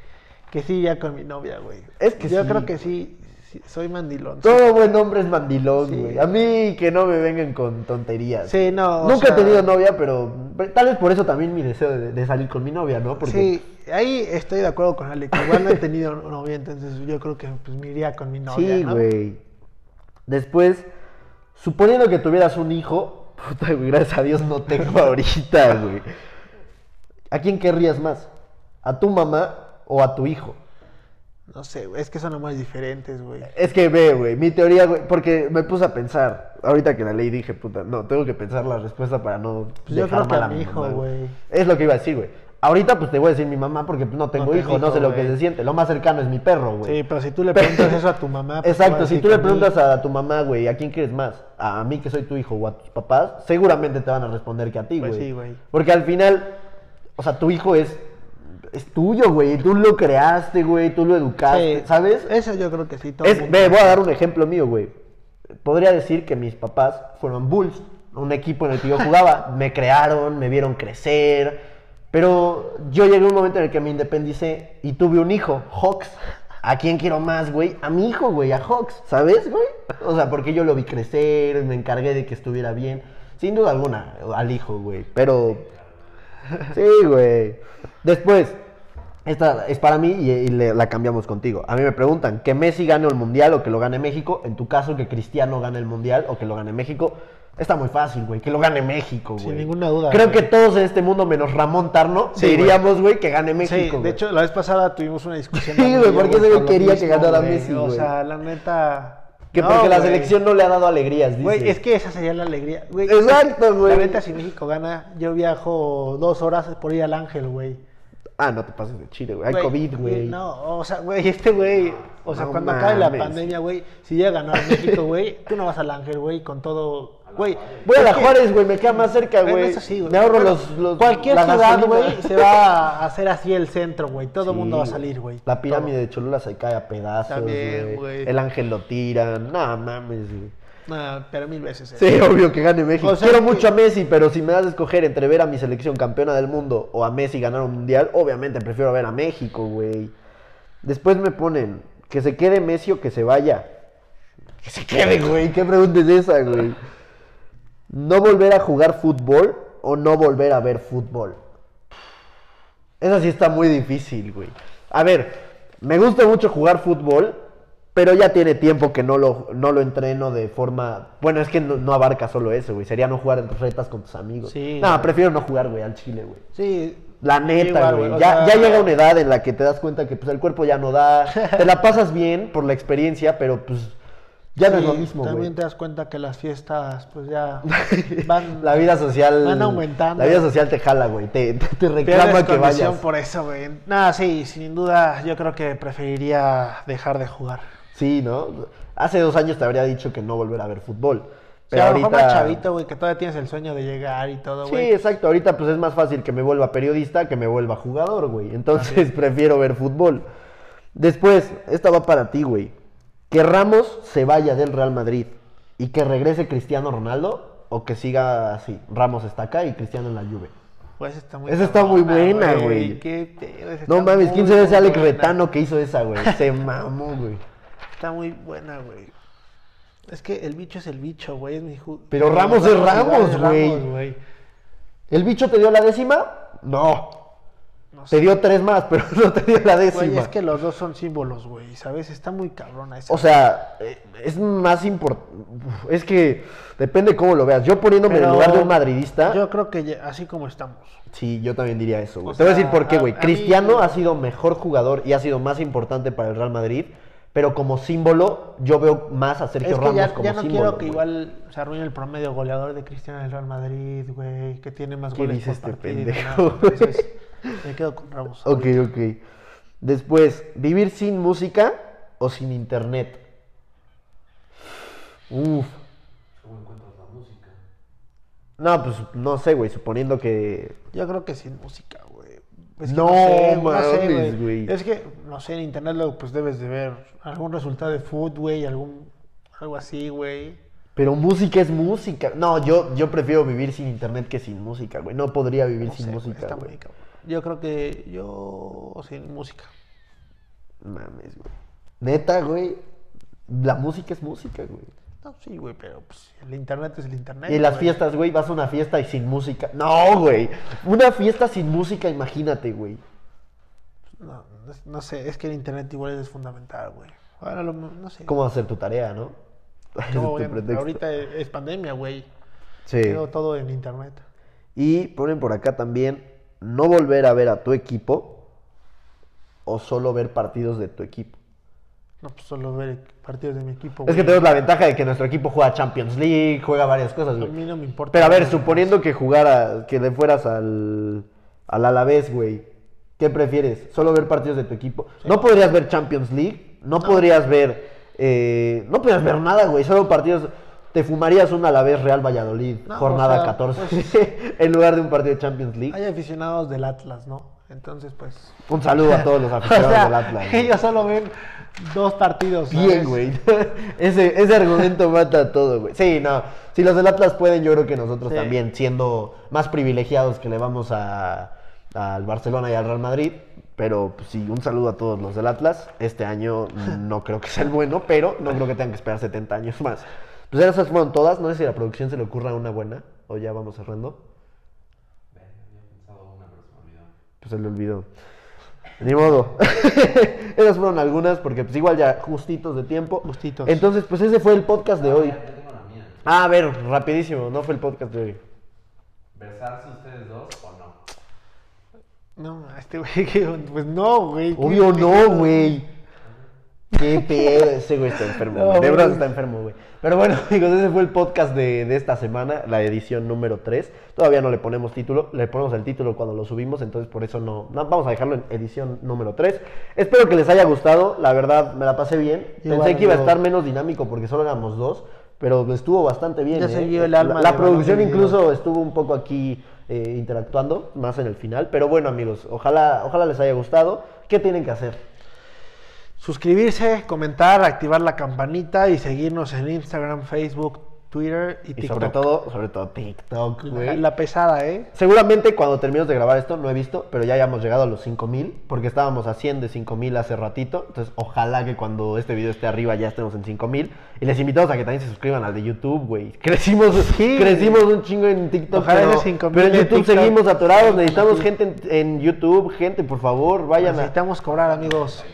Que sí, ya con mi novia, güey. Es que Yo sí. creo que sí, sí, soy mandilón. Todo buen hombre es mandilón, Sí. güey. A mí que no me vengan con tonterías. Sí, no, Nunca sea- he tenido novia, pero tal vez por eso también mi deseo de, de salir con mi novia, ¿no? Porque Sí, ahí estoy de acuerdo con Alex. Igual no he tenido novia, entonces yo creo que pues, me iría con mi novia, Sí, ¿no? güey. Después, suponiendo que tuvieras un hijo, puta, güey, gracias a Dios no tengo ahorita, güey. ¿A quién querrías más? ¿A tu mamá o a tu hijo? No sé, güey, es que son amores diferentes, güey. Es que ve, güey, mi teoría, güey, porque me puse a pensar, ahorita que la leí dije, puta, no, tengo que pensar la respuesta para no Pues yo dejar creo que a mi hijo, güey. Es lo que iba a decir, güey. Ahorita pues te voy a decir mi mamá porque pues, no tengo tengo hijo, no sé lo que se siente. Lo más cercano es mi perro, güey. Sí, pero si tú le preguntas eso a tu mamá... pues, Exacto, si tú le mí. preguntas a tu mamá, güey, ¿a quién quieres más? ¿A mí que soy tu hijo o a tus papás? Seguramente te van a responder que a ti, Pues güey. sí, güey. Porque al final, o sea, tu hijo es, es tuyo, güey. Tú lo creaste, güey, tú lo educaste, Sí, ¿sabes? Eso yo creo que sí. todo Es, voy a dar un ejemplo mío, güey. Podría decir que mis papás fueron Bulls, un equipo en el que yo jugaba. me crearon, me vieron crecer. Pero yo llegué a un momento en el que me independicé y tuve un hijo, Hawks. ¿A quién quiero más, güey? A mi hijo, güey, a Hawks, ¿sabes, güey? O sea, porque yo lo vi crecer, me encargué de que estuviera bien. Sin duda alguna, al hijo, güey. Pero. Sí, güey. Después, esta es para mí y, y le- la cambiamos contigo. A mí me preguntan que Messi gane el mundial o que lo gane México. En tu caso, que Cristiano gane el mundial o que lo gane México. Está muy fácil, güey. Que lo gane México, güey. Sin ninguna duda, Creo güey. que todos en este mundo, menos Ramón Tarno, Sí, diríamos, güey, que gane Sí, México. de güey. hecho, la vez pasada tuvimos una discusión. Sí, güey, porque ese güey quería que mismo, ganara güey. Messi, O güey. sea, la neta. Que no, porque la selección no le ha dado alegrías, dice. Güey, es que esa sería la alegría. Güey, Exacto, güey. La neta, si México gana, yo viajo dos horas por ir al Ángel, güey. Ah, no te pases de chile, güey. Hay COVID, güey. No, o sea, güey, este güey. O sea, No cuando acabe la pandemia, güey, si llega a ganar México, güey, tú no vas al Ángel, güey, con todo. Güey, Voy a la Juárez, güey, me queda más cerca, güey. eso sí, güey. Me ahorro los, los- Cualquier la ciudad, güey, se va a hacer así el centro, güey. Todo el Sí, mundo va a salir, güey. La pirámide Todo. de Cholula se cae a pedazos, También, güey. güey. El ángel lo tiran. No mames, güey. Nah, pero mil veces. eh. Sí, obvio que gane México. O sea, Quiero que- mucho a Messi, pero si me das a escoger entre ver a mi selección campeona del mundo o a Messi ganar un mundial, obviamente prefiero ver a México, güey. Después me ponen que se quede Messi o que se vaya. Que se quede, güey. ¿Qué pregunta es esa, güey? ¿No volver a jugar fútbol o no volver a ver fútbol? Esa sí está muy difícil, güey. A ver, me gusta mucho jugar fútbol, pero ya tiene tiempo que no lo, no lo entreno de forma... Bueno, es que no, no abarca solo eso, güey. Sería no jugar retas con tus amigos. Sí, no, güey. prefiero no jugar, güey, al chile, güey. Sí. La neta, igual, güey. Ya, sea, ya llega una edad en la que te das cuenta que pues, el cuerpo ya no da. Te la pasas bien por la experiencia, pero pues ya no es sí, lo mismo. También te das cuenta que las fiestas, pues ya van. La vida social. Van aumentando. La vida social te jala, güey. Te, te, te reclama que vayas. por eso, güey. Nada, sí, sin duda, yo creo que preferiría dejar de jugar. Sí, ¿no? Hace dos años te habría dicho que no volver a ver fútbol. Pero ahorita. más chavito, güey, que todavía tienes el sueño de llegar y todo, Sí, güey. exacto. Ahorita pues es más fácil que me vuelva periodista que me vuelva jugador, güey. Entonces prefiero ver fútbol. Después, esta va para ti, güey. Que Ramos se vaya del Real Madrid y que regrese Cristiano Ronaldo o que siga así. Ramos está acá y Cristiano en la Juve. Pues está muy Esa está muy buena, güey. No mames, ¿quién será ese Alex buena. Retano que hizo esa, güey? Se mamó, güey. Está muy buena, güey. Es que el bicho es el bicho, güey. Es mi ju- Pero Ramos es Ramos, es güey. ¿El bicho te dio la décima? No. No Te dio tres más, pero no te dio la décima. Güey, es que los dos son símbolos, güey, ¿sabes? Está muy cabrona esa. O sea, eh, es más importante. Es que depende cómo lo veas. Yo poniéndome en el Pero lugar de un madridista. Yo creo que ya- así como estamos. Sí, yo también diría eso, güey. Te voy a decir por qué, güey. mí- Cristiano ha sido mejor jugador y ha sido más importante para el Real Madrid. Pero como símbolo, yo veo más a Sergio Es que Ramos ya, como ya no símbolo. quiero que igual se arruine el promedio goleador de Cristiano en el Real Madrid, güey, que tiene más ¿Qué goles dice por este partido pendejo. Entonces, me quedo con Ramos. Ok, ok. Después, ¿vivir sin música o sin internet? Uf. No, pues no sé, güey. Suponiendo que. Yo creo que sin música, güey. Es que No sé, mames, güey. Es que, no sé, en internet luego pues debes de ver algún resultado de fútbol, güey, algún, algo así, güey. Pero música es música. No, yo, yo prefiero vivir sin internet que sin música, güey. No podría vivir No sin sé, música, güey. Yo creo que yo sin música. Mames, güey. Neta, güey. La música es música, güey. No, sí, güey, pero pues el internet es el internet. Y en las güey. fiestas, güey, vas a una fiesta y sin música. No, güey. Una fiesta sin música, imagínate, güey. No, no, no sé, es que el internet igual es fundamental, güey. Ahora lo, no sé. ¿Cómo hacer tu tarea, no? Ese ¿Cómo es voy tu a- pretexto. ahorita es pandemia, güey. Sí. Todo en internet. Y ponen por acá también, no volver a ver a tu equipo o solo ver partidos de tu equipo. No, pues solo ver partidos de mi equipo. Es que güey. tenemos la ventaja de que nuestro equipo juega Champions League, juega varias cosas, A güey. mí no me importa. Pero a ver, güey. suponiendo que jugara, que le fueras al, al Alavés, güey, ¿qué prefieres? ¿Solo ver partidos de tu equipo? No podrías ver Champions League, no, podrías ver, eh, no podrías ver nada, güey, solo partidos, te fumarías un Alavés Real Valladolid, No, jornada o sea, 14, pues- en lugar de un partido de Champions League. Hay aficionados del Atlas, ¿no? Entonces, pues. Un saludo a todos los O aficionados sea, del Atlas. ellos solo ven dos partidos. Bien, güey. ese, ese argumento mata todo, güey. Sí, no. Si los del Atlas pueden, yo creo que nosotros Sí. también, siendo más privilegiados que le vamos a, al Barcelona y al Real Madrid. Pero pues, sí, un saludo a todos los del Atlas. Este año no creo que sea el bueno, pero no creo que tengan que esperar 70 años más. Pues esas fueron todas. No sé si a la producción se le ocurra una buena o ya vamos cerrando. Pues se le olvidó. Ni modo. Esas fueron algunas porque pues igual ya justitos de tiempo. Justitos. Entonces, pues ese fue el podcast de hoy. Ah, a ver, rapidísimo, no fue el podcast de hoy. ¿Besarse ustedes dos o no? No, este güey, pues no, güey. Obvio no, güey. Qué pedo, ese güey está enfermo, No, güey. De verdad está enfermo, güey. Pero bueno, amigos, ese fue el podcast de, de esta semana, la edición número 3. Todavía no le ponemos título, le ponemos el título cuando lo subimos, entonces por eso no, no vamos a dejarlo en edición número 3. Espero que les haya gustado, la verdad me la pasé bien. Igual, Pensé que iba a estar menos dinámico porque solo éramos dos, pero estuvo bastante bien. Ya ¿eh? se el alma La, producción incluso estuvo un poco aquí eh, interactuando, más en el final. Pero bueno, amigos, ojalá, ojalá les haya gustado. ¿Qué tienen que hacer? Suscribirse, comentar, activar la campanita y seguirnos en Instagram, Facebook, Twitter y Y TikTok. sobre todo, sobre todo TikTok, güey. la pesada, ¿eh? Seguramente cuando terminemos de grabar esto, no he visto, pero ya hayamos llegado a los 5000, porque estábamos a 100 de 5000 hace ratito. Entonces, ojalá que cuando este video esté arriba ya estemos en 5000. Y les invitamos a que también se suscriban al de YouTube, güey. Crecimos, Sí. crecimos un chingo en TikTok, Ojalá pero, ese 5000 pero en YouTube TikTok. seguimos atorados. Necesitamos gente en, en YouTube, gente, por favor, vayan a. Necesitamos cobrar, amigos.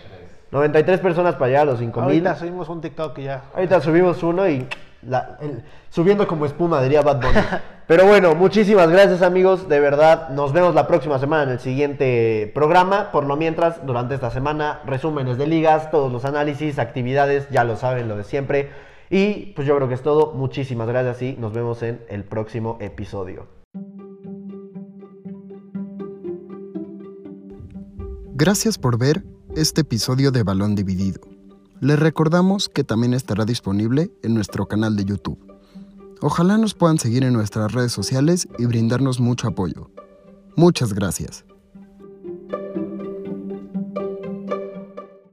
93 personas para llegar a los 5000. Ahorita subimos un TikTok y ya. Ahorita subimos uno y la- el- subiendo como espuma, diría Bad Bunny. Pero bueno, muchísimas gracias amigos, de verdad. Nos vemos la próxima semana en el siguiente programa. Por lo mientras, durante esta semana, resúmenes de ligas, todos los análisis, actividades, ya lo saben, lo de siempre. Y pues yo creo que es todo. Muchísimas gracias y nos vemos en el próximo episodio. Gracias por ver este episodio de Balón Dividido. Les recordamos que también estará disponible en nuestro canal de YouTube. Ojalá nos puedan seguir en nuestras redes sociales y brindarnos mucho apoyo. Muchas gracias.